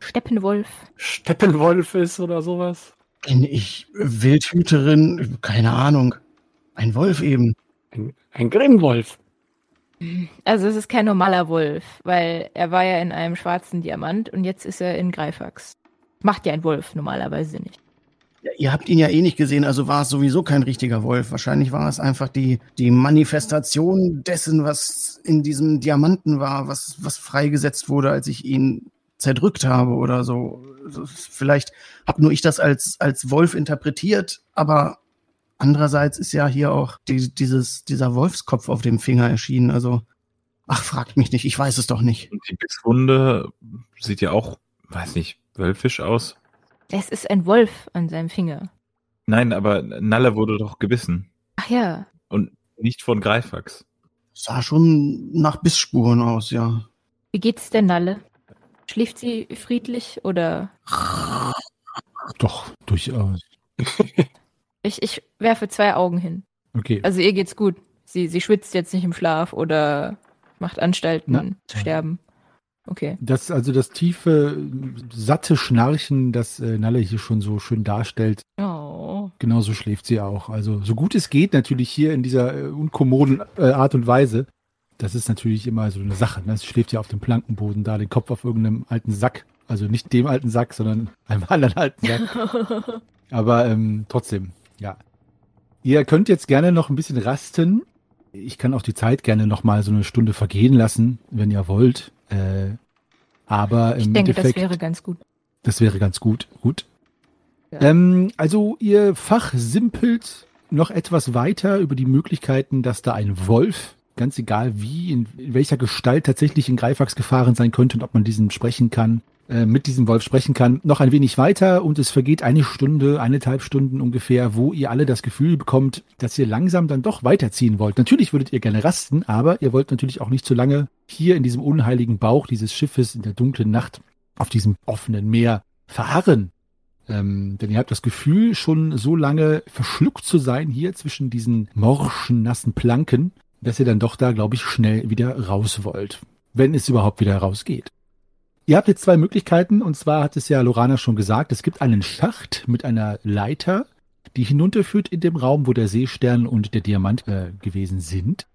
Steppenwolf. Steppenwolf ist oder sowas? Bin ich Wildhüterin? Keine Ahnung. Ein Wolf eben. Ein, ein Grimmwolf. Also es ist kein normaler Wolf, weil er war ja in einem schwarzen Diamant und jetzt ist er in Greifax. Macht ja ein Wolf normalerweise nicht. Ja, ihr habt ihn ja eh nicht gesehen, also war es sowieso kein richtiger Wolf. Wahrscheinlich war es einfach die, die Manifestation dessen, was in diesem Diamanten war, was, was freigesetzt wurde, als ich ihn zerdrückt habe oder so. Vielleicht habe nur ich das als, als Wolf interpretiert, aber andererseits ist ja hier auch die, dieses, dieser Wolfskopf auf dem Finger erschienen. Also, ach, fragt mich nicht, ich weiß es doch nicht. Und die Bisswunde sieht ja auch, weiß nicht, wölfisch aus. Es ist ein Wolf an seinem Finger. Nein, aber Nalle wurde doch gebissen. Ach ja. Und nicht von Greifax. Sah schon nach Bissspuren aus, ja. Wie geht's der Nalle? Schläft sie friedlich oder? Doch, durchaus. Ich, ich werfe zwei Augen hin. Okay. Also ihr geht's gut. Sie, sie schwitzt jetzt nicht im Schlaf oder macht Anstalten Na. zu sterben. Okay. Das, also das tiefe, satte Schnarchen, das äh, Nalle hier schon so schön darstellt, Oh. genauso schläft sie auch. Also so gut es geht, natürlich hier in dieser äh, unkommoden äh, Art und Weise. Das ist natürlich immer so eine Sache. Ne? Sie schläft ja auf dem Plankenboden da, den Kopf auf irgendeinem alten Sack. Also nicht dem alten Sack, sondern einem anderen alten Sack. Aber ähm, trotzdem, ja. Ihr könnt jetzt gerne noch ein bisschen rasten. Ich kann auch die Zeit gerne noch mal so eine Stunde vergehen lassen, wenn ihr wollt. Äh, aber Ich im denke, das Endeffekt, wäre ganz gut. das wäre ganz gut. Gut. Ja. Ähm, also ihr fachsimpelt noch etwas weiter über die Möglichkeiten, dass da ein Wolf, ganz egal wie, in, in welcher Gestalt tatsächlich in Greifax gefahren sein könnte und ob man diesen sprechen kann, äh, mit diesem Wolf sprechen kann, noch ein wenig weiter und es vergeht eine Stunde, eineinhalb Stunden ungefähr, wo ihr alle das Gefühl bekommt, dass ihr langsam dann doch weiterziehen wollt. Natürlich würdet ihr gerne rasten, aber ihr wollt natürlich auch nicht zu lange hier in diesem unheiligen Bauch dieses Schiffes in der dunklen Nacht auf diesem offenen Meer verharren. Ähm, denn ihr habt das Gefühl, schon so lange verschluckt zu sein hier zwischen diesen morschen, nassen Planken, dass ihr dann doch da, glaube ich, schnell wieder raus wollt. Wenn es überhaupt wieder rausgeht. Ihr habt jetzt zwei Möglichkeiten, und zwar hat es ja Lorana schon gesagt, es gibt einen Schacht mit einer Leiter, die hinunterführt in dem Raum, wo der Seestern und der Diamant äh, gewesen sind.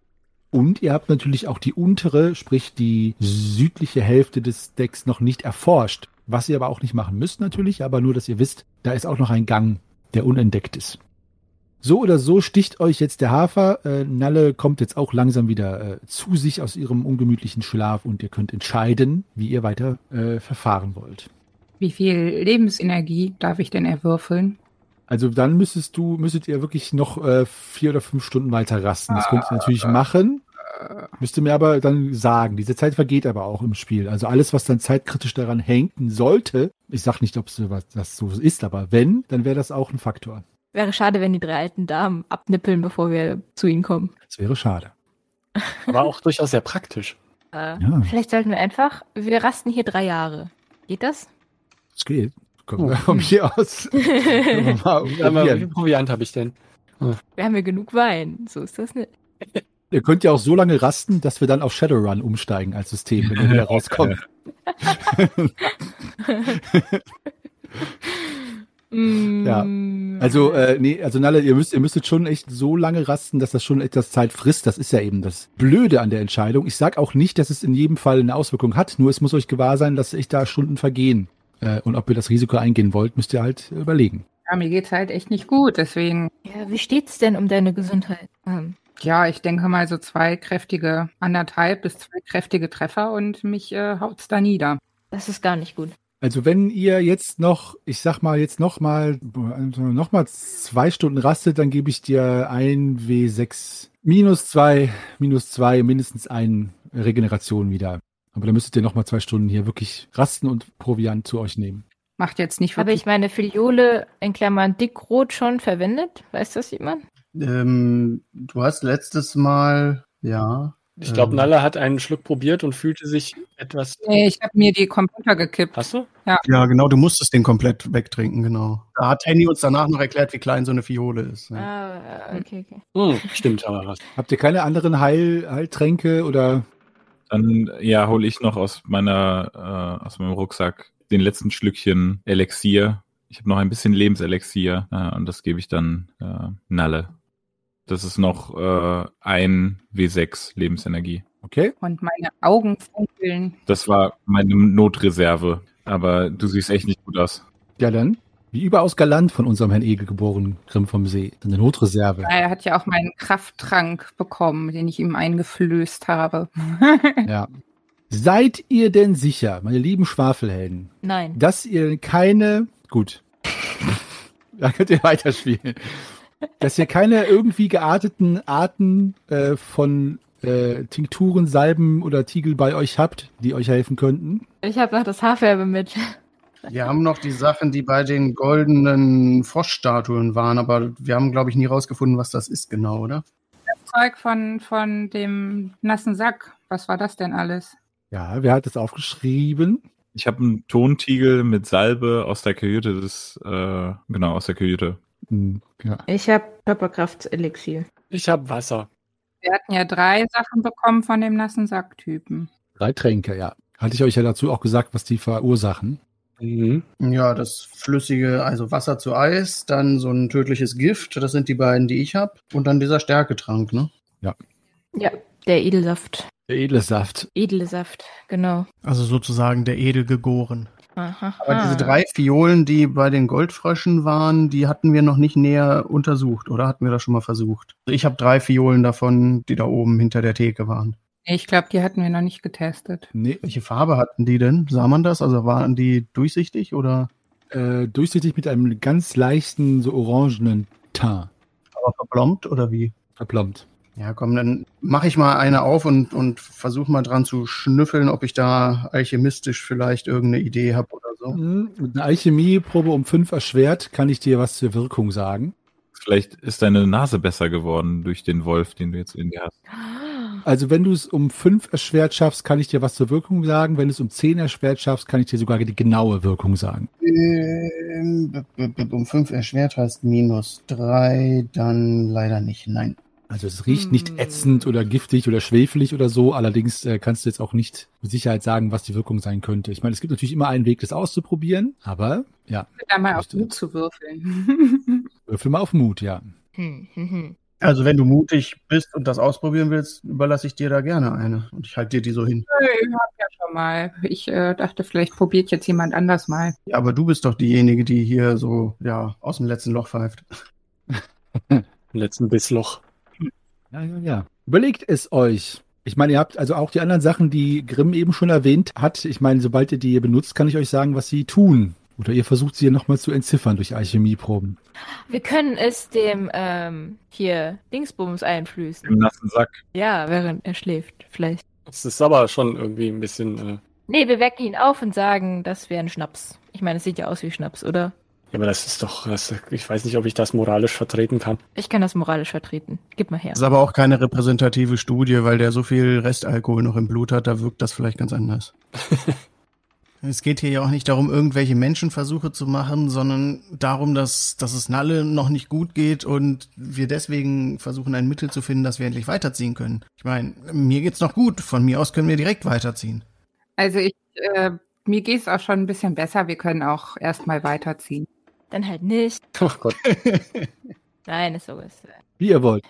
Und ihr habt natürlich auch die untere, sprich die südliche Hälfte des Decks noch nicht erforscht. Was ihr aber auch nicht machen müsst natürlich, aber nur, dass ihr wisst, da ist auch noch ein Gang, der unentdeckt ist. So oder so sticht euch jetzt der Hafer. Äh, Nalle kommt jetzt auch langsam wieder äh, zu sich aus ihrem ungemütlichen Schlaf und ihr könnt entscheiden, wie ihr weiter äh, verfahren wollt. Wie viel Lebensenergie darf ich denn erwürfeln? Also dann müsstest du, müsstet ihr wirklich noch äh, vier oder fünf Stunden weiter rasten. Das könnt ihr natürlich machen. Müsst ihr mir aber dann sagen. Diese Zeit vergeht aber auch im Spiel. Also alles, was dann zeitkritisch daran hängen sollte, ich sag nicht, ob es das so ist, aber wenn, dann wäre das auch ein Faktor. Wäre schade, wenn die drei alten Damen abnippeln, bevor wir zu ihnen kommen. Das wäre schade. Aber auch durchaus sehr praktisch. Äh, Ja. Vielleicht sollten wir einfach, wir rasten hier drei Jahre. Geht das? Es geht. Kommen wir von hier aus. Mal wie viel. Proviant habe ich denn? Wir haben ja genug Wein. So ist das nicht. Ihr könnt ja auch so lange rasten, dass wir dann auf Shadowrun umsteigen als System, wenn wir wieder rauskommen. Ja. Mm, Also, äh, nee, also Nalle, ihr müsst, ihr müsstet schon echt so lange rasten, dass das schon etwas Zeit frisst. Das ist ja eben das Blöde an der Entscheidung. Ich sag auch nicht, dass es in jedem Fall eine Auswirkung hat, nur es muss euch gewahr sein, dass echt da Stunden vergehen. Äh, und ob ihr das Risiko eingehen wollt, müsst ihr halt überlegen. Ja, mir geht's halt echt nicht gut, deswegen, ja, wie steht's denn um deine Gesundheit? Ähm, ja, ich denke mal so zwei kräftige, anderthalb bis zwei kräftige Treffer und mich äh, haut's da nieder. das ist gar nicht gut. Also wenn ihr jetzt noch, ich sag mal jetzt noch mal, noch mal zwei Stunden rastet, dann gebe ich dir ein W6 minus zwei, minus zwei, mindestens ein Regeneration wieder. Aber dann müsstet ihr noch mal zwei Stunden hier wirklich rasten und Proviant zu euch nehmen. Macht jetzt nicht Habe ich meine Filiole in Klammern dickrot schon verwendet? Weiß das jemand? Ähm, du hast letztes Mal, ja. Ich glaube, ähm, Nalle hat einen Schluck probiert und fühlte sich etwas. Nee, ich habe mir die Computer gekippt. Hast du? Ja, genau, du musstest den komplett wegtrinken, genau. Da hat Henny uns danach noch erklärt, wie klein so eine Fiole ist. Ne? Ah, okay, okay. Hm, stimmt, aber was. Habt ihr keine anderen Heil Heiltränke oder Dann ja, hole ich noch aus meiner äh, aus meinem Rucksack den letzten Schlückchen Elixier. Ich habe noch ein bisschen Lebenselixier äh, und das gebe ich dann äh, Nalle. Das ist noch äh, ein W6 Lebensenergie. okay? Und meine Augen funkeln. Das war meine Notreserve. Aber du siehst echt nicht gut aus. Ja dann. Wie überaus galant von unserem Herrn Egel geboren, Grimm vom See. Eine Notreserve. Ja, Er hat ja auch meinen Krafttrank bekommen, den ich ihm eingeflößt habe. Ja. Seid ihr denn sicher, meine lieben Schwafelhelden, Nein. dass ihr keine, gut, da könnt ihr weiterspielen, dass ihr keine irgendwie gearteten Arten äh, von äh, Tinkturen, Salben oder Tiegel bei euch habt, die euch helfen könnten? Ich habe noch das Haarfärbe mit. Wir haben noch die Sachen, die bei den goldenen Froschstatuen waren, aber wir haben, glaube ich, nie rausgefunden, was das ist genau, oder? Zeug von, von dem nassen Sack. Was war das denn alles? Ja, wer hat das aufgeschrieben? Ich habe einen Tontiegel mit Salbe aus der Kajüte des, äh, genau, aus der Kajüte. Hm, ja. Ich habe Körperkraftselixier. Ich habe Wasser. Wir hatten ja drei Sachen bekommen von dem nassen Sack-Typen. Drei Tränke, ja. Hatte ich euch ja dazu auch gesagt, was die verursachen. Mhm. Ja, das flüssige, also Wasser zu Eis, dann so ein tödliches Gift, das sind die beiden, die ich habe, und dann dieser Stärketrank, ne? Ja, der Edelsaft. Der edle Saft. Edle Saft, genau. Also sozusagen der Edel gegoren. Aha. Aber diese drei Fiolen, die bei den Goldfröschen waren, die hatten wir noch nicht näher untersucht, oder hatten wir das schon mal versucht? Also ich habe drei Fiolen davon, die da oben hinter der Theke waren. Nee, Ich glaube, die hatten wir noch nicht getestet. Nee, Welche Farbe hatten die denn? Sah man das? Also waren die durchsichtig oder äh, durchsichtig mit einem ganz leichten, so orangenen Teint. aber verplombt oder wie? Verplombt. Ja, komm, dann mache ich mal eine auf und, und versuche mal dran zu schnüffeln, ob ich da alchemistisch vielleicht irgendeine Idee habe oder so. Mit einer Alchemieprobe um fünf erschwert kann ich dir was zur Wirkung sagen. Vielleicht ist deine Nase besser geworden durch den Wolf, den du jetzt in dir hast. Also wenn du es um fünf erschwert schaffst, kann ich dir was zur Wirkung sagen. Wenn du es um zehn erschwert schaffst, kann ich dir sogar die genaue Wirkung sagen. Ähm, um fünf erschwert heißt minus drei, dann leider nicht. Nein. Also es riecht nicht Hm. ätzend oder giftig oder schwefelig oder so. Allerdings äh, kannst du jetzt auch nicht mit Sicherheit sagen, was die Wirkung sein könnte. Ich meine, es gibt natürlich immer einen Weg, das auszuprobieren. Aber ja, Da mal auf. Mut zu würfeln. würfel mal auf Mut, ja. Hm, hm, hm. Also wenn du mutig bist und das ausprobieren willst, überlasse ich dir da gerne eine. Und ich halte dir die so hin. ich hab ja schon mal. Ich äh, dachte, vielleicht probiert jetzt jemand anders mal. Ja, aber du bist doch diejenige, die hier so, ja, aus dem letzten Loch pfeift. Im letzten Bissloch. Ja, ja, ja. Überlegt es euch. Ich meine, ihr habt also auch die anderen Sachen, die Grimm eben schon erwähnt hat. Ich meine, sobald ihr die benutzt, kann ich euch sagen, was sie tun. Oder ihr versucht sie nochmal zu entziffern durch Alchemieproben. Wir können es dem ähm, hier Dingsbums einflößen. Im nassen Sack. Ja, während er schläft, vielleicht. Das ist aber schon irgendwie ein bisschen. Äh, Nee, wir wecken ihn auf und sagen, das wäre ein Schnaps. Ich meine, es sieht ja aus wie Schnaps, oder? Ja, aber das ist doch. Das, ich weiß nicht, ob ich das moralisch vertreten kann. Ich kann das moralisch vertreten. Gib mal her. Das ist aber auch keine repräsentative Studie, weil der so viel Restalkohol noch im Blut hat, da wirkt das vielleicht ganz anders. es geht hier ja auch nicht darum, irgendwelche Menschenversuche zu machen, sondern darum, dass, dass es Nalle noch nicht gut geht und wir deswegen versuchen, ein Mittel zu finden, dass wir endlich weiterziehen können. Ich meine, mir geht's noch gut. Von mir aus können wir direkt weiterziehen. Also ich, äh, mir geht's auch schon ein bisschen besser. Wir können auch erstmal weiterziehen. Dann halt nicht. Oh Gott. Nein, ist so. Ist, Wie ihr wollt.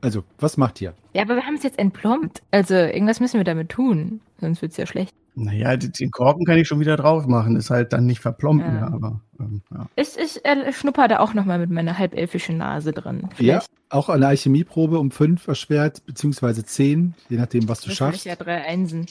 Also, was macht ihr? ja, aber wir haben es jetzt entplombt. Also, irgendwas müssen wir damit tun. Sonst wird's ja schlecht. Naja, die- den Korken kann ich schon wieder drauf machen. Ist halt dann nicht verplombt Ja. mehr, aber ähm, ja. Ich, ich äh, schnupper da auch nochmal mit meiner halbelfischen Nase drin. Ja, Vielleicht auch eine Alchemieprobe um fünf erschwert, beziehungsweise zehn, je nachdem, was du das habe ich schaffst. ja drei Einsen.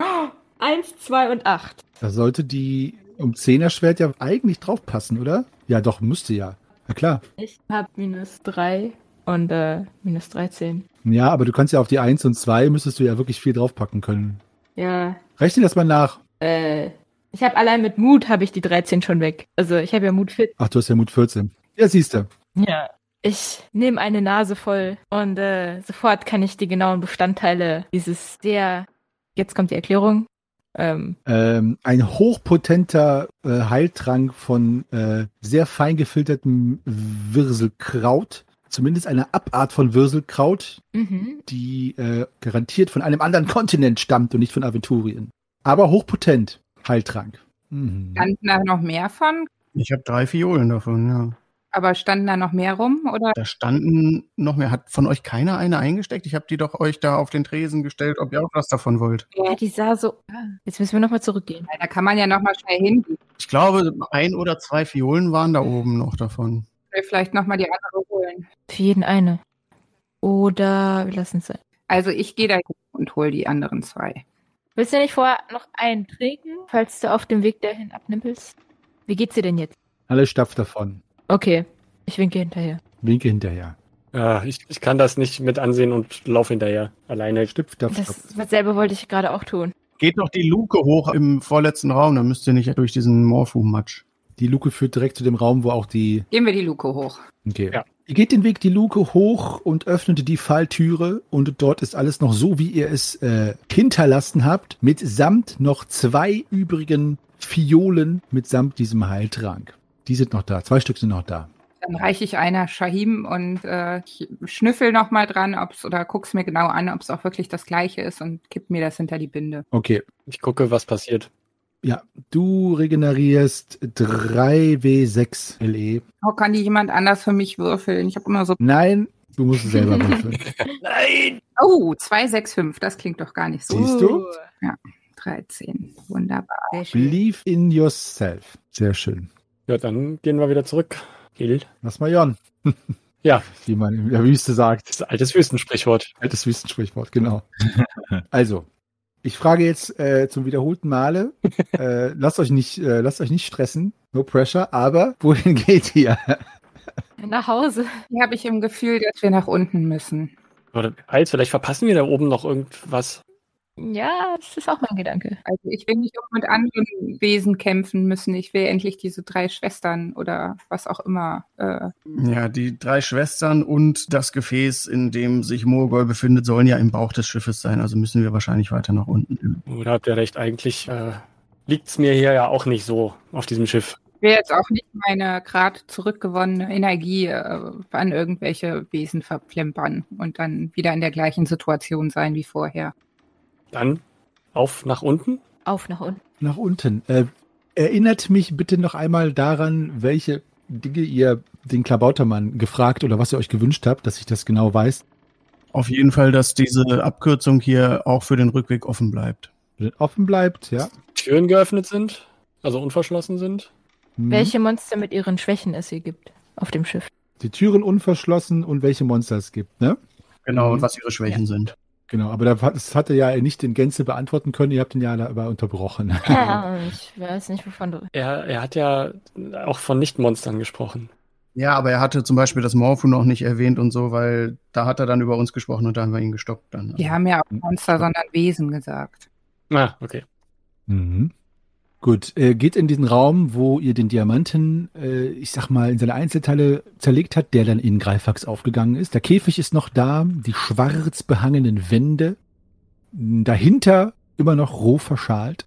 Oh, eins, zwei und acht. Da sollte die um zehn erschwert ja eigentlich draufpassen, oder? Ja, doch, müsste ja. Na klar. Ich habe minus drei und äh, minus 13. Ja, aber du kannst ja auf die eins und zwei müsstest du ja wirklich viel draufpacken können. Ja, Rechne das mal nach. äh, ich habe allein mit Mut habe ich die 13 schon weg. Also ich habe ja Mut fit. Ach, du hast ja Mut 14. Ja, siehst du. Ja. Ich nehme eine Nase voll und äh, sofort kann ich die genauen Bestandteile dieses sehr, jetzt kommt die Erklärung, ähm, Ähm, ein hochpotenter äh, Heiltrank von äh, sehr fein gefiltertem Wirselkraut. Zumindest eine Abart von Wirselkraut, mhm. die äh, garantiert von einem anderen Kontinent stammt und nicht von Aventurien. Aber hochpotent. Heiltrank. Mhm. Standen da noch mehr von? Ich habe drei Fiolen davon, ja. Aber standen da noch mehr rum? Oder? Da standen noch mehr. Hat von euch keiner eine eingesteckt? Ich habe die doch euch da auf den Tresen gestellt, ob ihr auch was davon wollt. ja, die sah so, jetzt müssen wir nochmal zurückgehen. Da kann man ja noch mal schnell hin. Ich glaube, ein oder zwei Fiolen waren da oben noch davon. Vielleicht noch mal die andere holen. Für jeden eine. Oder wir lassen es sein. Also ich gehe da hin und hole die anderen zwei. Willst du nicht vorher noch einen trinken, falls du auf dem Weg dahin abnippelst? Wie geht's dir denn jetzt? Alle stapft davon. Okay, ich winke hinterher. Winke hinterher. Ja, ich, ich kann das nicht mit ansehen und laufe hinterher. Alleine. Stüpft davon. Das dasselbe wollte ich gerade auch tun. Geht doch die Luke hoch im vorletzten Raum, dann müsst ihr nicht durch diesen Morphu-Matsch. Die Luke führt direkt zu dem Raum, wo auch die. Gehen wir die Luke hoch. Okay. Ja. Ihr geht den Weg die Luke hoch und öffnet die Falltüre und dort ist alles noch so, wie ihr es äh, hinterlassen habt, mitsamt noch zwei übrigen Fiolen mitsamt diesem Heiltrank. Die sind noch da. Zwei Stück sind noch da. Dann reiche ich einer Shahim und äh, ich schnüffel noch mal dran, ob's oder guck's mir genau an, ob es auch wirklich das gleiche ist und kipp mir das hinter die Binde. Okay. Ich gucke, was passiert. Ja, du regenerierst 3W6 LE. Oh, kann die jemand anders für mich würfeln? Ich habe immer so. Nein, du musst es selber würfeln. Oh, 265, das klingt doch gar nicht so. Siehst du? 13. Wunderbar. Believe in yourself. Sehr schön. Ja, dann gehen wir wieder zurück. Hild. Lass mal Jon. Ja. Wie man in der Wüste sagt. Das ist ein altes Wüstensprichwort. Altes Wüstensprichwort, genau. also, ich frage jetzt äh, zum wiederholten Male, äh, lasst euch nicht, äh, lasst euch nicht stressen, no pressure, aber wohin geht ihr? Nach Hause. Hier habe ich im Gefühl, dass wir nach unten müssen. Oder vielleicht verpassen wir da oben noch irgendwas. Ja, das ist auch mein Gedanke. Also ich will nicht auch mit anderen Wesen kämpfen müssen. Ich will endlich diese drei Schwestern oder was auch immer. Äh, Ja, die drei Schwestern und das Gefäß, in dem sich Morgol befindet, sollen ja im Bauch des Schiffes sein. Also müssen wir wahrscheinlich weiter nach unten. Oder habt ihr recht, eigentlich äh, liegt's mir hier ja auch nicht so auf diesem Schiff. ich will jetzt auch nicht meine gerade zurückgewonnene Energie äh, an irgendwelche Wesen verplempern und dann wieder in der gleichen Situation sein wie vorher. Dann auf nach unten. Auf nach unten. Nach unten. Äh, erinnert mich bitte noch einmal daran, welche Dinge ihr den Klabautermann gefragt oder was ihr euch gewünscht habt, dass ich das genau weiß. Auf jeden Fall, dass diese Abkürzung hier auch für den Rückweg offen bleibt. Offen bleibt, ja. Türen geöffnet sind, also unverschlossen sind. Hm. Welche Monster mit ihren Schwächen es hier gibt auf dem Schiff. Die Türen unverschlossen und welche Monster es gibt, ne? Genau, und was ihre Schwächen sind. Genau, aber da- das hat er ja nicht in Gänze beantworten können. Ihr habt ihn ja da aber unterbrochen. Ja, ich weiß nicht, wovon du. Er, er hat ja auch von Nichtmonstern gesprochen. Ja, aber er hatte zum Beispiel das Morphu noch nicht erwähnt und so, weil da hat er dann über uns gesprochen und da haben wir ihn gestoppt dann. Die haben ja auch Monster, sondern Wesen gesagt. Ah, okay. Mhm. Gut, äh, geht in diesen Raum, wo ihr den Diamanten, äh, ich sag mal, in seine Einzelteile zerlegt hat, der dann in Greifax aufgegangen ist. Der Käfig ist noch da, die schwarz behangenen Wände, dahinter immer noch roh verschalt.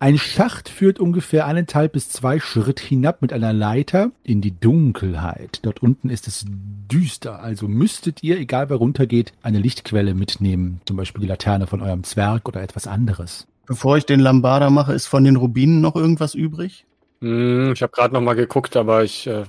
Ein Schacht führt ungefähr eineinhalb bis zwei Schritt hinab mit einer Leiter in die Dunkelheit. Dort unten ist es düster, also müsstet ihr, egal wer runtergeht, eine Lichtquelle mitnehmen, zum Beispiel die Laterne von eurem Zwerg oder etwas anderes. Bevor ich den Lambada mache, ist von den Rubinen noch irgendwas übrig? Hm, ich habe gerade noch mal geguckt, aber ich äh,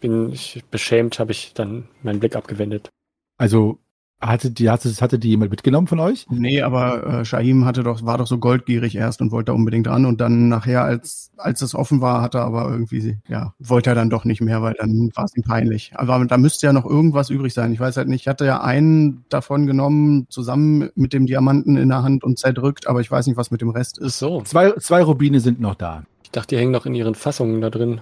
bin ich, beschämt, habe ich dann meinen Blick abgewendet. Also hatte die, hatte, hatte die jemand mitgenommen von euch? Nee, aber äh, Shahim hatte doch, war doch so goldgierig erst und wollte da unbedingt ran und dann nachher, als, als es offen war, hat er aber irgendwie, ja, wollte er dann doch nicht mehr, weil dann war es ihm peinlich. Aber da müsste ja noch irgendwas übrig sein. Ich weiß halt nicht, ich hatte ja einen davon genommen, zusammen mit dem Diamanten in der Hand und zerdrückt, aber ich weiß nicht, was mit dem Rest Ach ist. so, Zwei, zwei Rubine sind noch da. ich dachte, die hängen noch in ihren Fassungen da drin.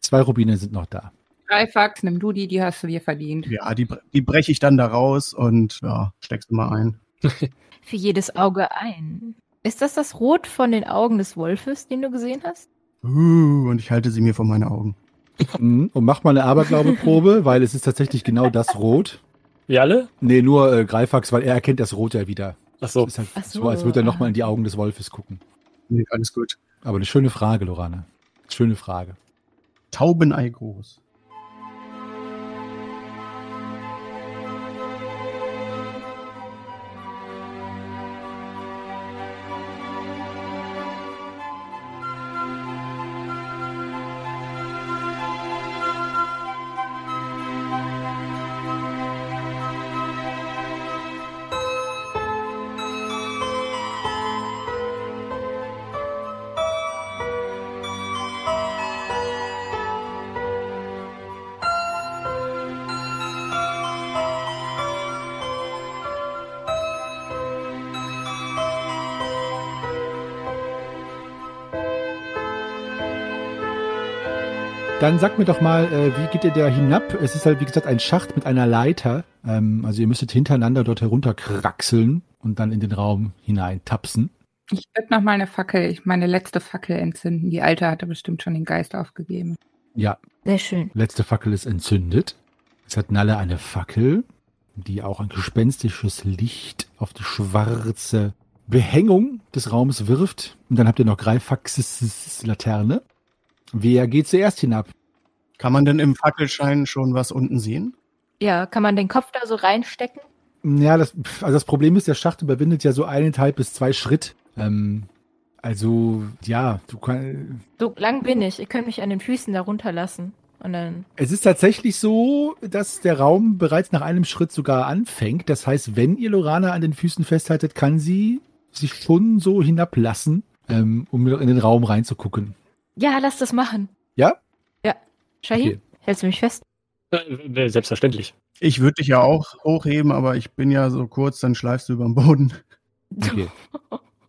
Zwei Rubine sind noch da. Dreifax, nimm du die, die hast du dir verdient. Ja, die, die breche ich dann da raus und ja, steckst du mal ein. Für jedes Auge ein. Ist das das Rot von den Augen des Wolfes, den du gesehen hast? Uh, und ich halte sie mir vor meine Augen. Mhm. Und mach mal eine Aberglaubeprobe, weil es ist tatsächlich genau das Rot. Wir alle? Nee, nur äh, Greifax, weil er erkennt das Rot ja wieder. Ach so. Halt Ach so, so, als würde er nochmal in die Augen des Wolfes gucken. Nee, alles gut. Aber eine schöne Frage, Lorana. Schöne Frage. Taubenei groß. Dann sagt mir doch mal, äh, wie geht ihr da hinab? Es ist halt, wie gesagt, ein Schacht mit einer Leiter. Ähm, also ihr müsstet hintereinander dort herunterkraxeln und dann in den Raum hineintapsen. Ich würde noch mal eine Fackel, ich meine letzte Fackel entzünden. Die alte hatte bestimmt schon den Geist aufgegeben. Ja, Sehr schön. letzte Fackel ist entzündet. Es hat Nalle eine Fackel, die auch ein gespenstisches Licht auf die schwarze Behängung des Raumes wirft. Und dann habt ihr noch Greifaxes Laterne. Wer geht zuerst hinab? Kann man denn im Fackelschein schon was unten sehen? Ja, kann man den Kopf da so reinstecken? Ja, das, also das Problem ist, der Schacht überwindet ja so eineinhalb bis zwei Schritt. Ähm, also, ja, du kannst. So lang bin ich. Ihr könnt mich an den Füßen da runterlassen. Und dann. Es ist tatsächlich so, dass der Raum bereits nach einem Schritt sogar anfängt. Das heißt, wenn ihr Lorana an den Füßen festhaltet, kann sie sich schon so hinablassen, ähm, um in den Raum reinzugucken. Ja, lass das machen. Ja? Ja. Shahim, Okay. hältst du mich fest? Selbstverständlich. Ich würde dich ja auch hochheben, aber ich bin ja so kurz, dann schleifst du über den Boden. Okay.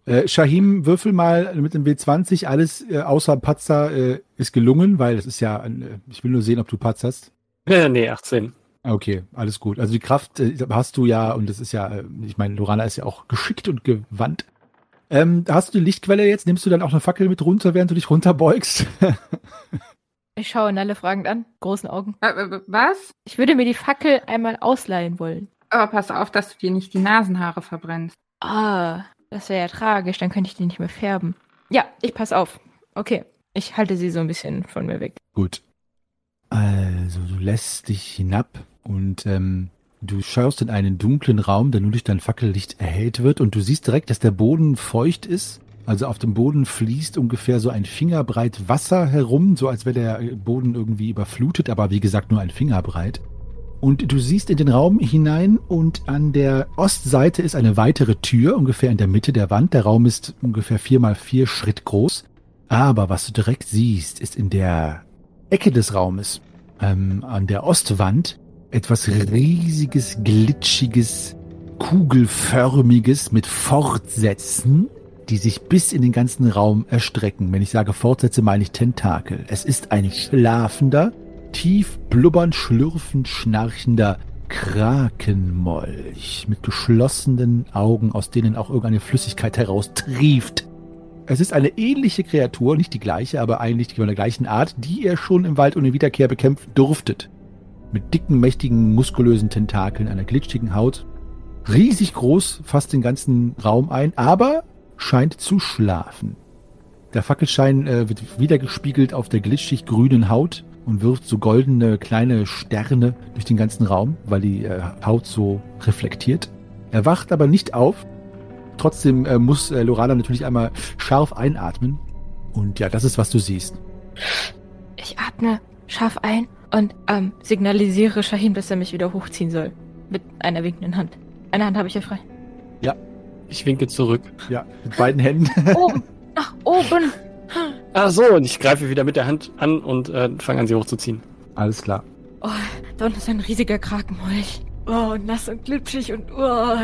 äh, Shahim, würfel mal mit dem W20. Alles äh, außer Patzer äh, ist gelungen, weil das ist ja, ein, äh, ich will nur sehen, ob du patzerst. Äh, nee, 18. Okay, alles gut. Also die Kraft äh, hast du ja, und das ist ja, äh, ich meine, Lorana ist ja auch geschickt und gewandt. Ähm, hast du die Lichtquelle jetzt? Nimmst du dann auch eine Fackel mit runter, während du dich runterbeugst? Ich schaue Nalle fragend an. Großen Augen. Äh, äh, Was? Ich würde mir die Fackel einmal ausleihen wollen. Aber pass auf, dass du dir nicht die Nasenhaare verbrennst. Ah, das wäre ja tragisch. Dann könnte ich die nicht mehr färben. Ja, ich pass auf. Okay. Ich halte sie so ein bisschen von mir weg. Gut. Also, du lässt dich hinab und ähm, du schaust in einen dunklen Raum, der nur durch dein Fackellicht erhellt wird und du siehst direkt, dass der Boden feucht ist. Also auf dem Boden fließt ungefähr so ein Fingerbreit Wasser herum, so als wäre der Boden irgendwie überflutet, aber wie gesagt nur ein Fingerbreit. Und du siehst in den Raum hinein und an der Ostseite ist eine weitere Tür, ungefähr in der Mitte der Wand. Der Raum ist ungefähr vier mal vier Schritt groß. Aber was du direkt siehst, ist in der Ecke des Raumes ähm, an der Ostwand etwas riesiges, glitschiges, kugelförmiges mit Fortsätzen, die sich bis in den ganzen Raum erstrecken. Wenn ich sage Fortsätze, meine ich Tentakel. Es ist ein schlafender, tief blubbernd, schlürfend, schnarchender Krakenmolch mit geschlossenen Augen, aus denen auch irgendeine Flüssigkeit heraustrieft. Es ist eine ähnliche Kreatur, nicht die gleiche, aber eigentlich von der gleichen Art, die ihr schon im Wald ohne Wiederkehr bekämpfen durftet. Mit dicken, mächtigen, muskulösen Tentakeln, einer glitschigen Haut. Riesig groß, fasst den ganzen Raum ein, aber scheint zu schlafen. Der Fackelschein äh, wird wiedergespiegelt auf der glitschig grünen Haut und wirft so goldene kleine Sterne durch den ganzen Raum, weil die äh, Haut so reflektiert. Er wacht aber nicht auf. Trotzdem äh, muss äh, Lorana natürlich einmal scharf einatmen. Und ja, das ist, was du siehst. Ich atme scharf ein und ähm, signalisiere Shahim, dass er mich wieder hochziehen soll. Mit einer winkenden Hand. Eine Hand habe ich ja frei. Ich winke zurück. Ja, mit beiden Händen. Oben! Nach oben! Ach so, und ich greife wieder mit der Hand an und äh, fange an, sie hochzuziehen. Alles klar. Oh, da unten ist ein riesiger Krakenmolch. Oh, nass und glitschig und oh.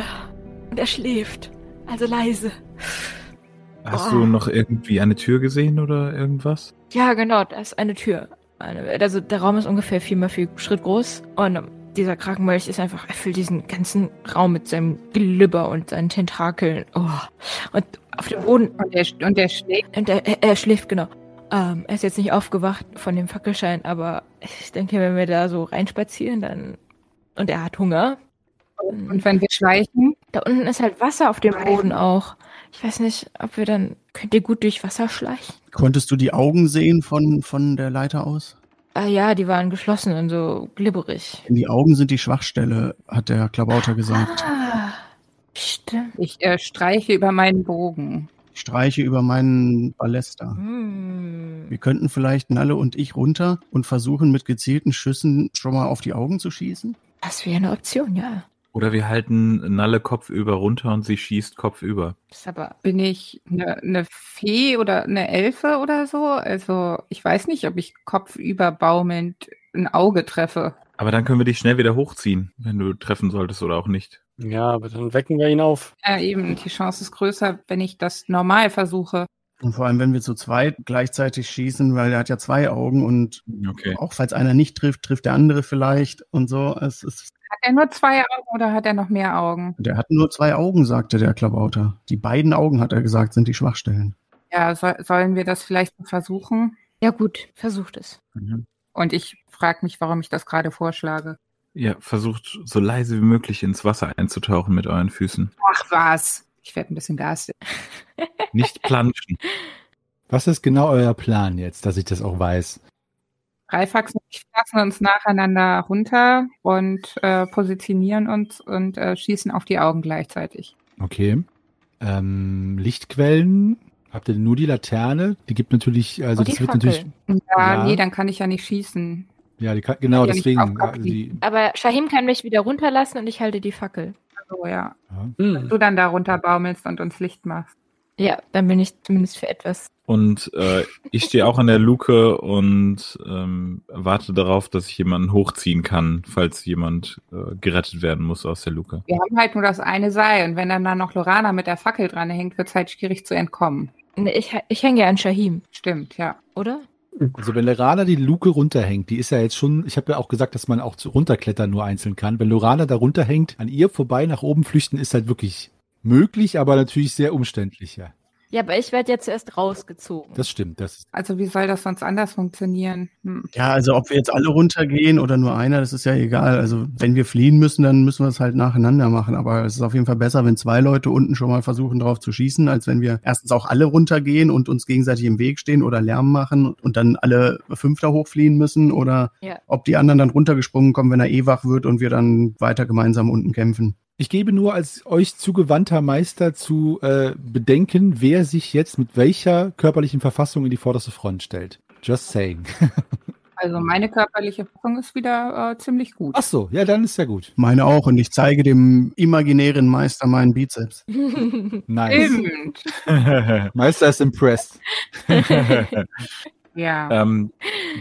Und er schläft. Also leise. Hast Oh. du noch irgendwie eine Tür gesehen oder irgendwas? Ja, genau, da ist eine Tür. Also der Raum ist ungefähr vier mal vier Schritt groß und dieser Krakenmolch ist einfach, er füllt diesen ganzen Raum mit seinem Glibber und seinen Tentakeln. Oh. Und auf dem Boden, Und der, und der schlägt. und er, er, er schläft, genau. Ähm, er ist jetzt nicht aufgewacht von dem Fackelschein, aber ich denke, wenn wir da so reinspazieren, dann. Und er hat Hunger. Und wenn wir schleichen, Da unten ist halt Wasser auf dem Boden auch. Ich weiß nicht, ob wir dann. Könnt ihr gut durch Wasser schleichen? Konntest du die Augen sehen von, von der Leiter aus? Ah ja, die waren geschlossen und so glibberig. Die Augen sind die Schwachstelle, hat der Klabauter gesagt. Ah, stimmt. ich äh, streiche über meinen Bogen. Ich streiche über meinen Ballester. Hm. Wir könnten vielleicht Nalle und ich runter und versuchen, mit gezielten Schüssen schon mal auf die Augen zu schießen. Das wäre eine Option, ja. Oder wir halten Nalle kopfüber runter und sie schießt kopfüber. Das ist aber. Bin ich eine, eine Fee oder eine Elfe oder so? Also ich weiß nicht, ob ich kopfüber baumelnd ein Auge treffe. Aber dann können wir dich schnell wieder hochziehen, wenn du treffen solltest oder auch nicht. Ja, aber dann wecken wir ihn auf. Ja, eben, die Chance ist größer, wenn ich das normal versuche. Und vor allem, wenn wir zu zweit gleichzeitig schießen, weil er hat ja zwei Augen und Okay. auch falls einer nicht trifft, trifft der andere vielleicht und so. Es ist, Hat er nur zwei Augen oder hat er noch mehr Augen? der hat nur zwei Augen, sagte der Klabauter. Die beiden Augen, hat er gesagt, sind die Schwachstellen. Ja, so, sollen wir das vielleicht versuchen? Ja, gut, versucht es. Mhm. Und ich frage mich, warum ich das gerade vorschlage. Ja, versucht so leise wie möglich ins Wasser einzutauchen mit euren Füßen. Ach was. Ich werde ein bisschen garstig. Nicht planschen. Was ist genau euer Plan jetzt, dass ich das auch weiß? Reifax und ich lassen uns nacheinander runter und äh, positionieren uns und äh, schießen auf die Augen gleichzeitig. Okay. Ähm, Lichtquellen? Habt ihr nur die Laterne? Die gibt natürlich, also die das wird Fackel. natürlich, Ja, Ja. nee, dann kann ich ja nicht schießen. ja, die kann, genau, Ja, deswegen. also die, Aber Shahim kann mich wieder runterlassen und ich halte die Fackel. So, ja. ja. Hm. Du dann da runter baumelst und uns Licht machst. Ja, dann bin ich zumindest für etwas. Und äh, ich stehe auch an der Luke und ähm, warte darauf, dass ich jemanden hochziehen kann, falls jemand äh, gerettet werden muss aus der Luke. Wir haben halt nur das eine Seil und wenn dann da noch Lorana mit der Fackel dran hängt, wird es halt schwierig zu entkommen. Nee, Ich, ich hänge ja an Shahim, Stimmt, ja. oder? Also wenn Lorana die Luke runterhängt, die ist ja jetzt schon, ich habe ja auch gesagt, dass man auch zu runterklettern nur einzeln kann. Wenn Lorana da runterhängt, an ihr vorbei nach oben flüchten, ist halt wirklich möglich, aber natürlich sehr umständlich, ja. Ja, aber ich werde ja zuerst rausgezogen. Das stimmt. Das Also wie soll das sonst anders funktionieren? Hm. Ja, also ob wir jetzt alle runtergehen oder nur einer, das ist ja egal. Also wenn wir fliehen müssen, dann müssen wir es halt nacheinander machen. Aber es ist auf jeden Fall besser, wenn zwei Leute unten schon mal versuchen, drauf zu schießen, als wenn wir erstens auch alle runtergehen und uns gegenseitig im Weg stehen oder Lärm machen und dann alle fünf da hochfliehen müssen oder Ja. ob die anderen dann runtergesprungen kommen, wenn er eh wach wird und wir dann weiter gemeinsam unten kämpfen. Ich gebe nur als euch zugewandter Meister zu äh, bedenken, wer sich jetzt mit welcher körperlichen Verfassung in die vorderste Front stellt. Just saying. Also meine körperliche Fassung ist wieder äh, ziemlich gut. Ach so, ja, dann ist ja gut. Meine auch und ich zeige dem imaginären Meister meinen Bizeps. Nice. Stimmt. Meister ist impressed. Ja. ähm,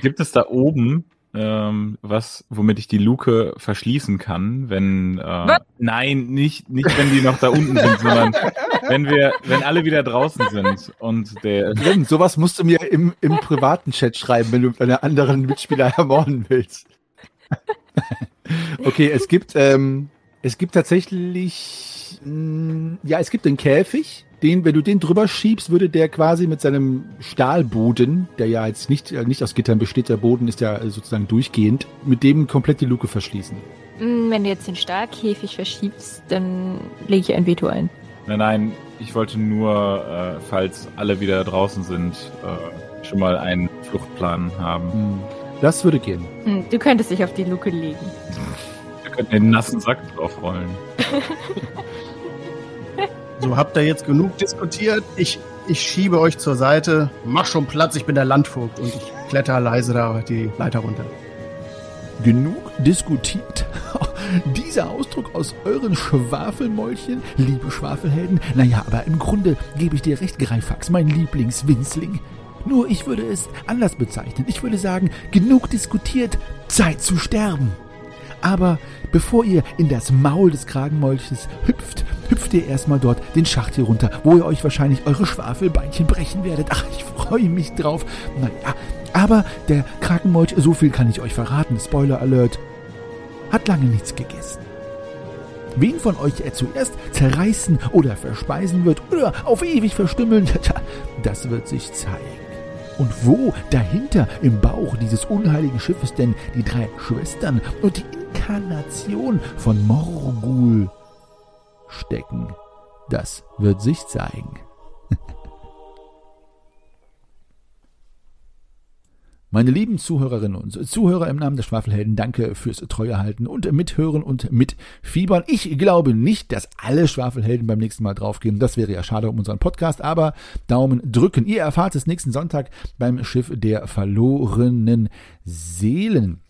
gibt es da oben, ähm, was, womit ich die Luke verschließen kann, wenn äh, nein, nicht, nicht wenn die noch da unten sind, sondern wenn wir, wenn alle wieder draußen sind und der Glenn, sowas musst du mir im, im privaten Chat schreiben, wenn du deine anderen Mitspieler ermorden willst. okay, es gibt, ähm, es gibt tatsächlich, mh, ja, es gibt den Käfig, den, wenn du den drüber schiebst, würde der quasi mit seinem Stahlboden, der ja jetzt nicht, äh, nicht aus Gittern besteht, der Boden ist ja sozusagen durchgehend, mit dem komplett die Luke verschließen. Mm, Wenn du jetzt den Stahlkäfig verschiebst, dann lege ich ein Veto ein. Nein, nein, ich wollte nur, äh, falls alle wieder draußen sind, äh, schon mal einen Fluchtplan haben. Hm, Das würde gehen. Hm, Du könntest dich auf die Luke legen. Wir könnten den nassen Sack draufrollen. So, habt ihr jetzt genug diskutiert? Ich, ich schiebe euch zur Seite. Mach schon Platz, ich bin der Landvogt und ich kletter leise da die Leiter runter. Genug diskutiert. Dieser Ausdruck aus euren Schwafelmäulchen, liebe Schwafelhelden. Naja, aber im Grunde gebe ich dir recht, Greifax, mein Lieblingswinzling. Nur ich würde es anders bezeichnen. Ich würde sagen, genug diskutiert, Zeit zu sterben. Aber bevor ihr in das Maul des Kragenmolches hüpft, hüpft ihr erstmal dort den Schacht hier runter, wo ihr euch wahrscheinlich eure Schwafelbeinchen brechen werdet. Ach, ich freue mich drauf. Naja, aber der Krakenmolch, so viel kann ich euch verraten, Spoiler Alert, hat lange nichts gegessen. Wen von euch er zuerst zerreißen oder verspeisen wird oder auf ewig verstümmeln, das wird sich zeigen. Und wo dahinter im Bauch dieses unheiligen Schiffes denn die drei Schwestern und die Inkarnation von Morgul stecken, das wird sich zeigen. Meine lieben Zuhörerinnen und Zuhörer im Namen der Schwafelhelden, danke fürs Treuehalten und Mithören und Mitfiebern. Ich glaube nicht, dass alle Schwafelhelden beim nächsten Mal draufgehen. Das wäre ja schade um unseren Podcast, aber Daumen drücken. Ihr erfahrt es nächsten Sonntag beim Schiff der verlorenen Seelen.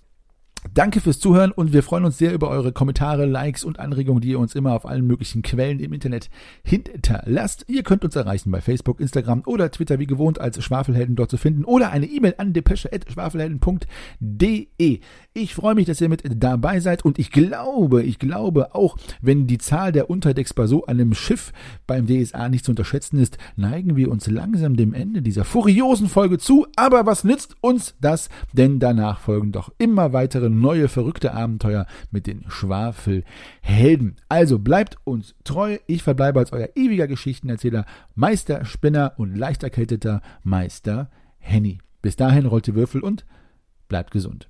Danke fürs Zuhören und wir freuen uns sehr über eure Kommentare, Likes und Anregungen, die ihr uns immer auf allen möglichen Quellen im Internet hinterlasst. Ihr könnt uns erreichen bei Facebook, Instagram oder Twitter wie gewohnt als Schwafelhelden dort zu finden oder eine E-Mail an depesche.schwafelhelden.de. Ich freue mich, dass ihr mit dabei seid und ich glaube, ich glaube auch, wenn die Zahl der Unterdecks bei so einem Schiff beim DSA nicht zu unterschätzen ist, neigen wir uns langsam dem Ende dieser furiosen Folge zu. Aber was nützt uns das? Denn danach folgen doch immer weitere neue verrückte Abenteuer mit den Schwafelhelden. Also bleibt uns treu. Ich verbleibe als euer ewiger Geschichtenerzähler, Meister Spinner und leicht erkälteter Meister Henny. Bis dahin rollt die Würfel und bleibt gesund.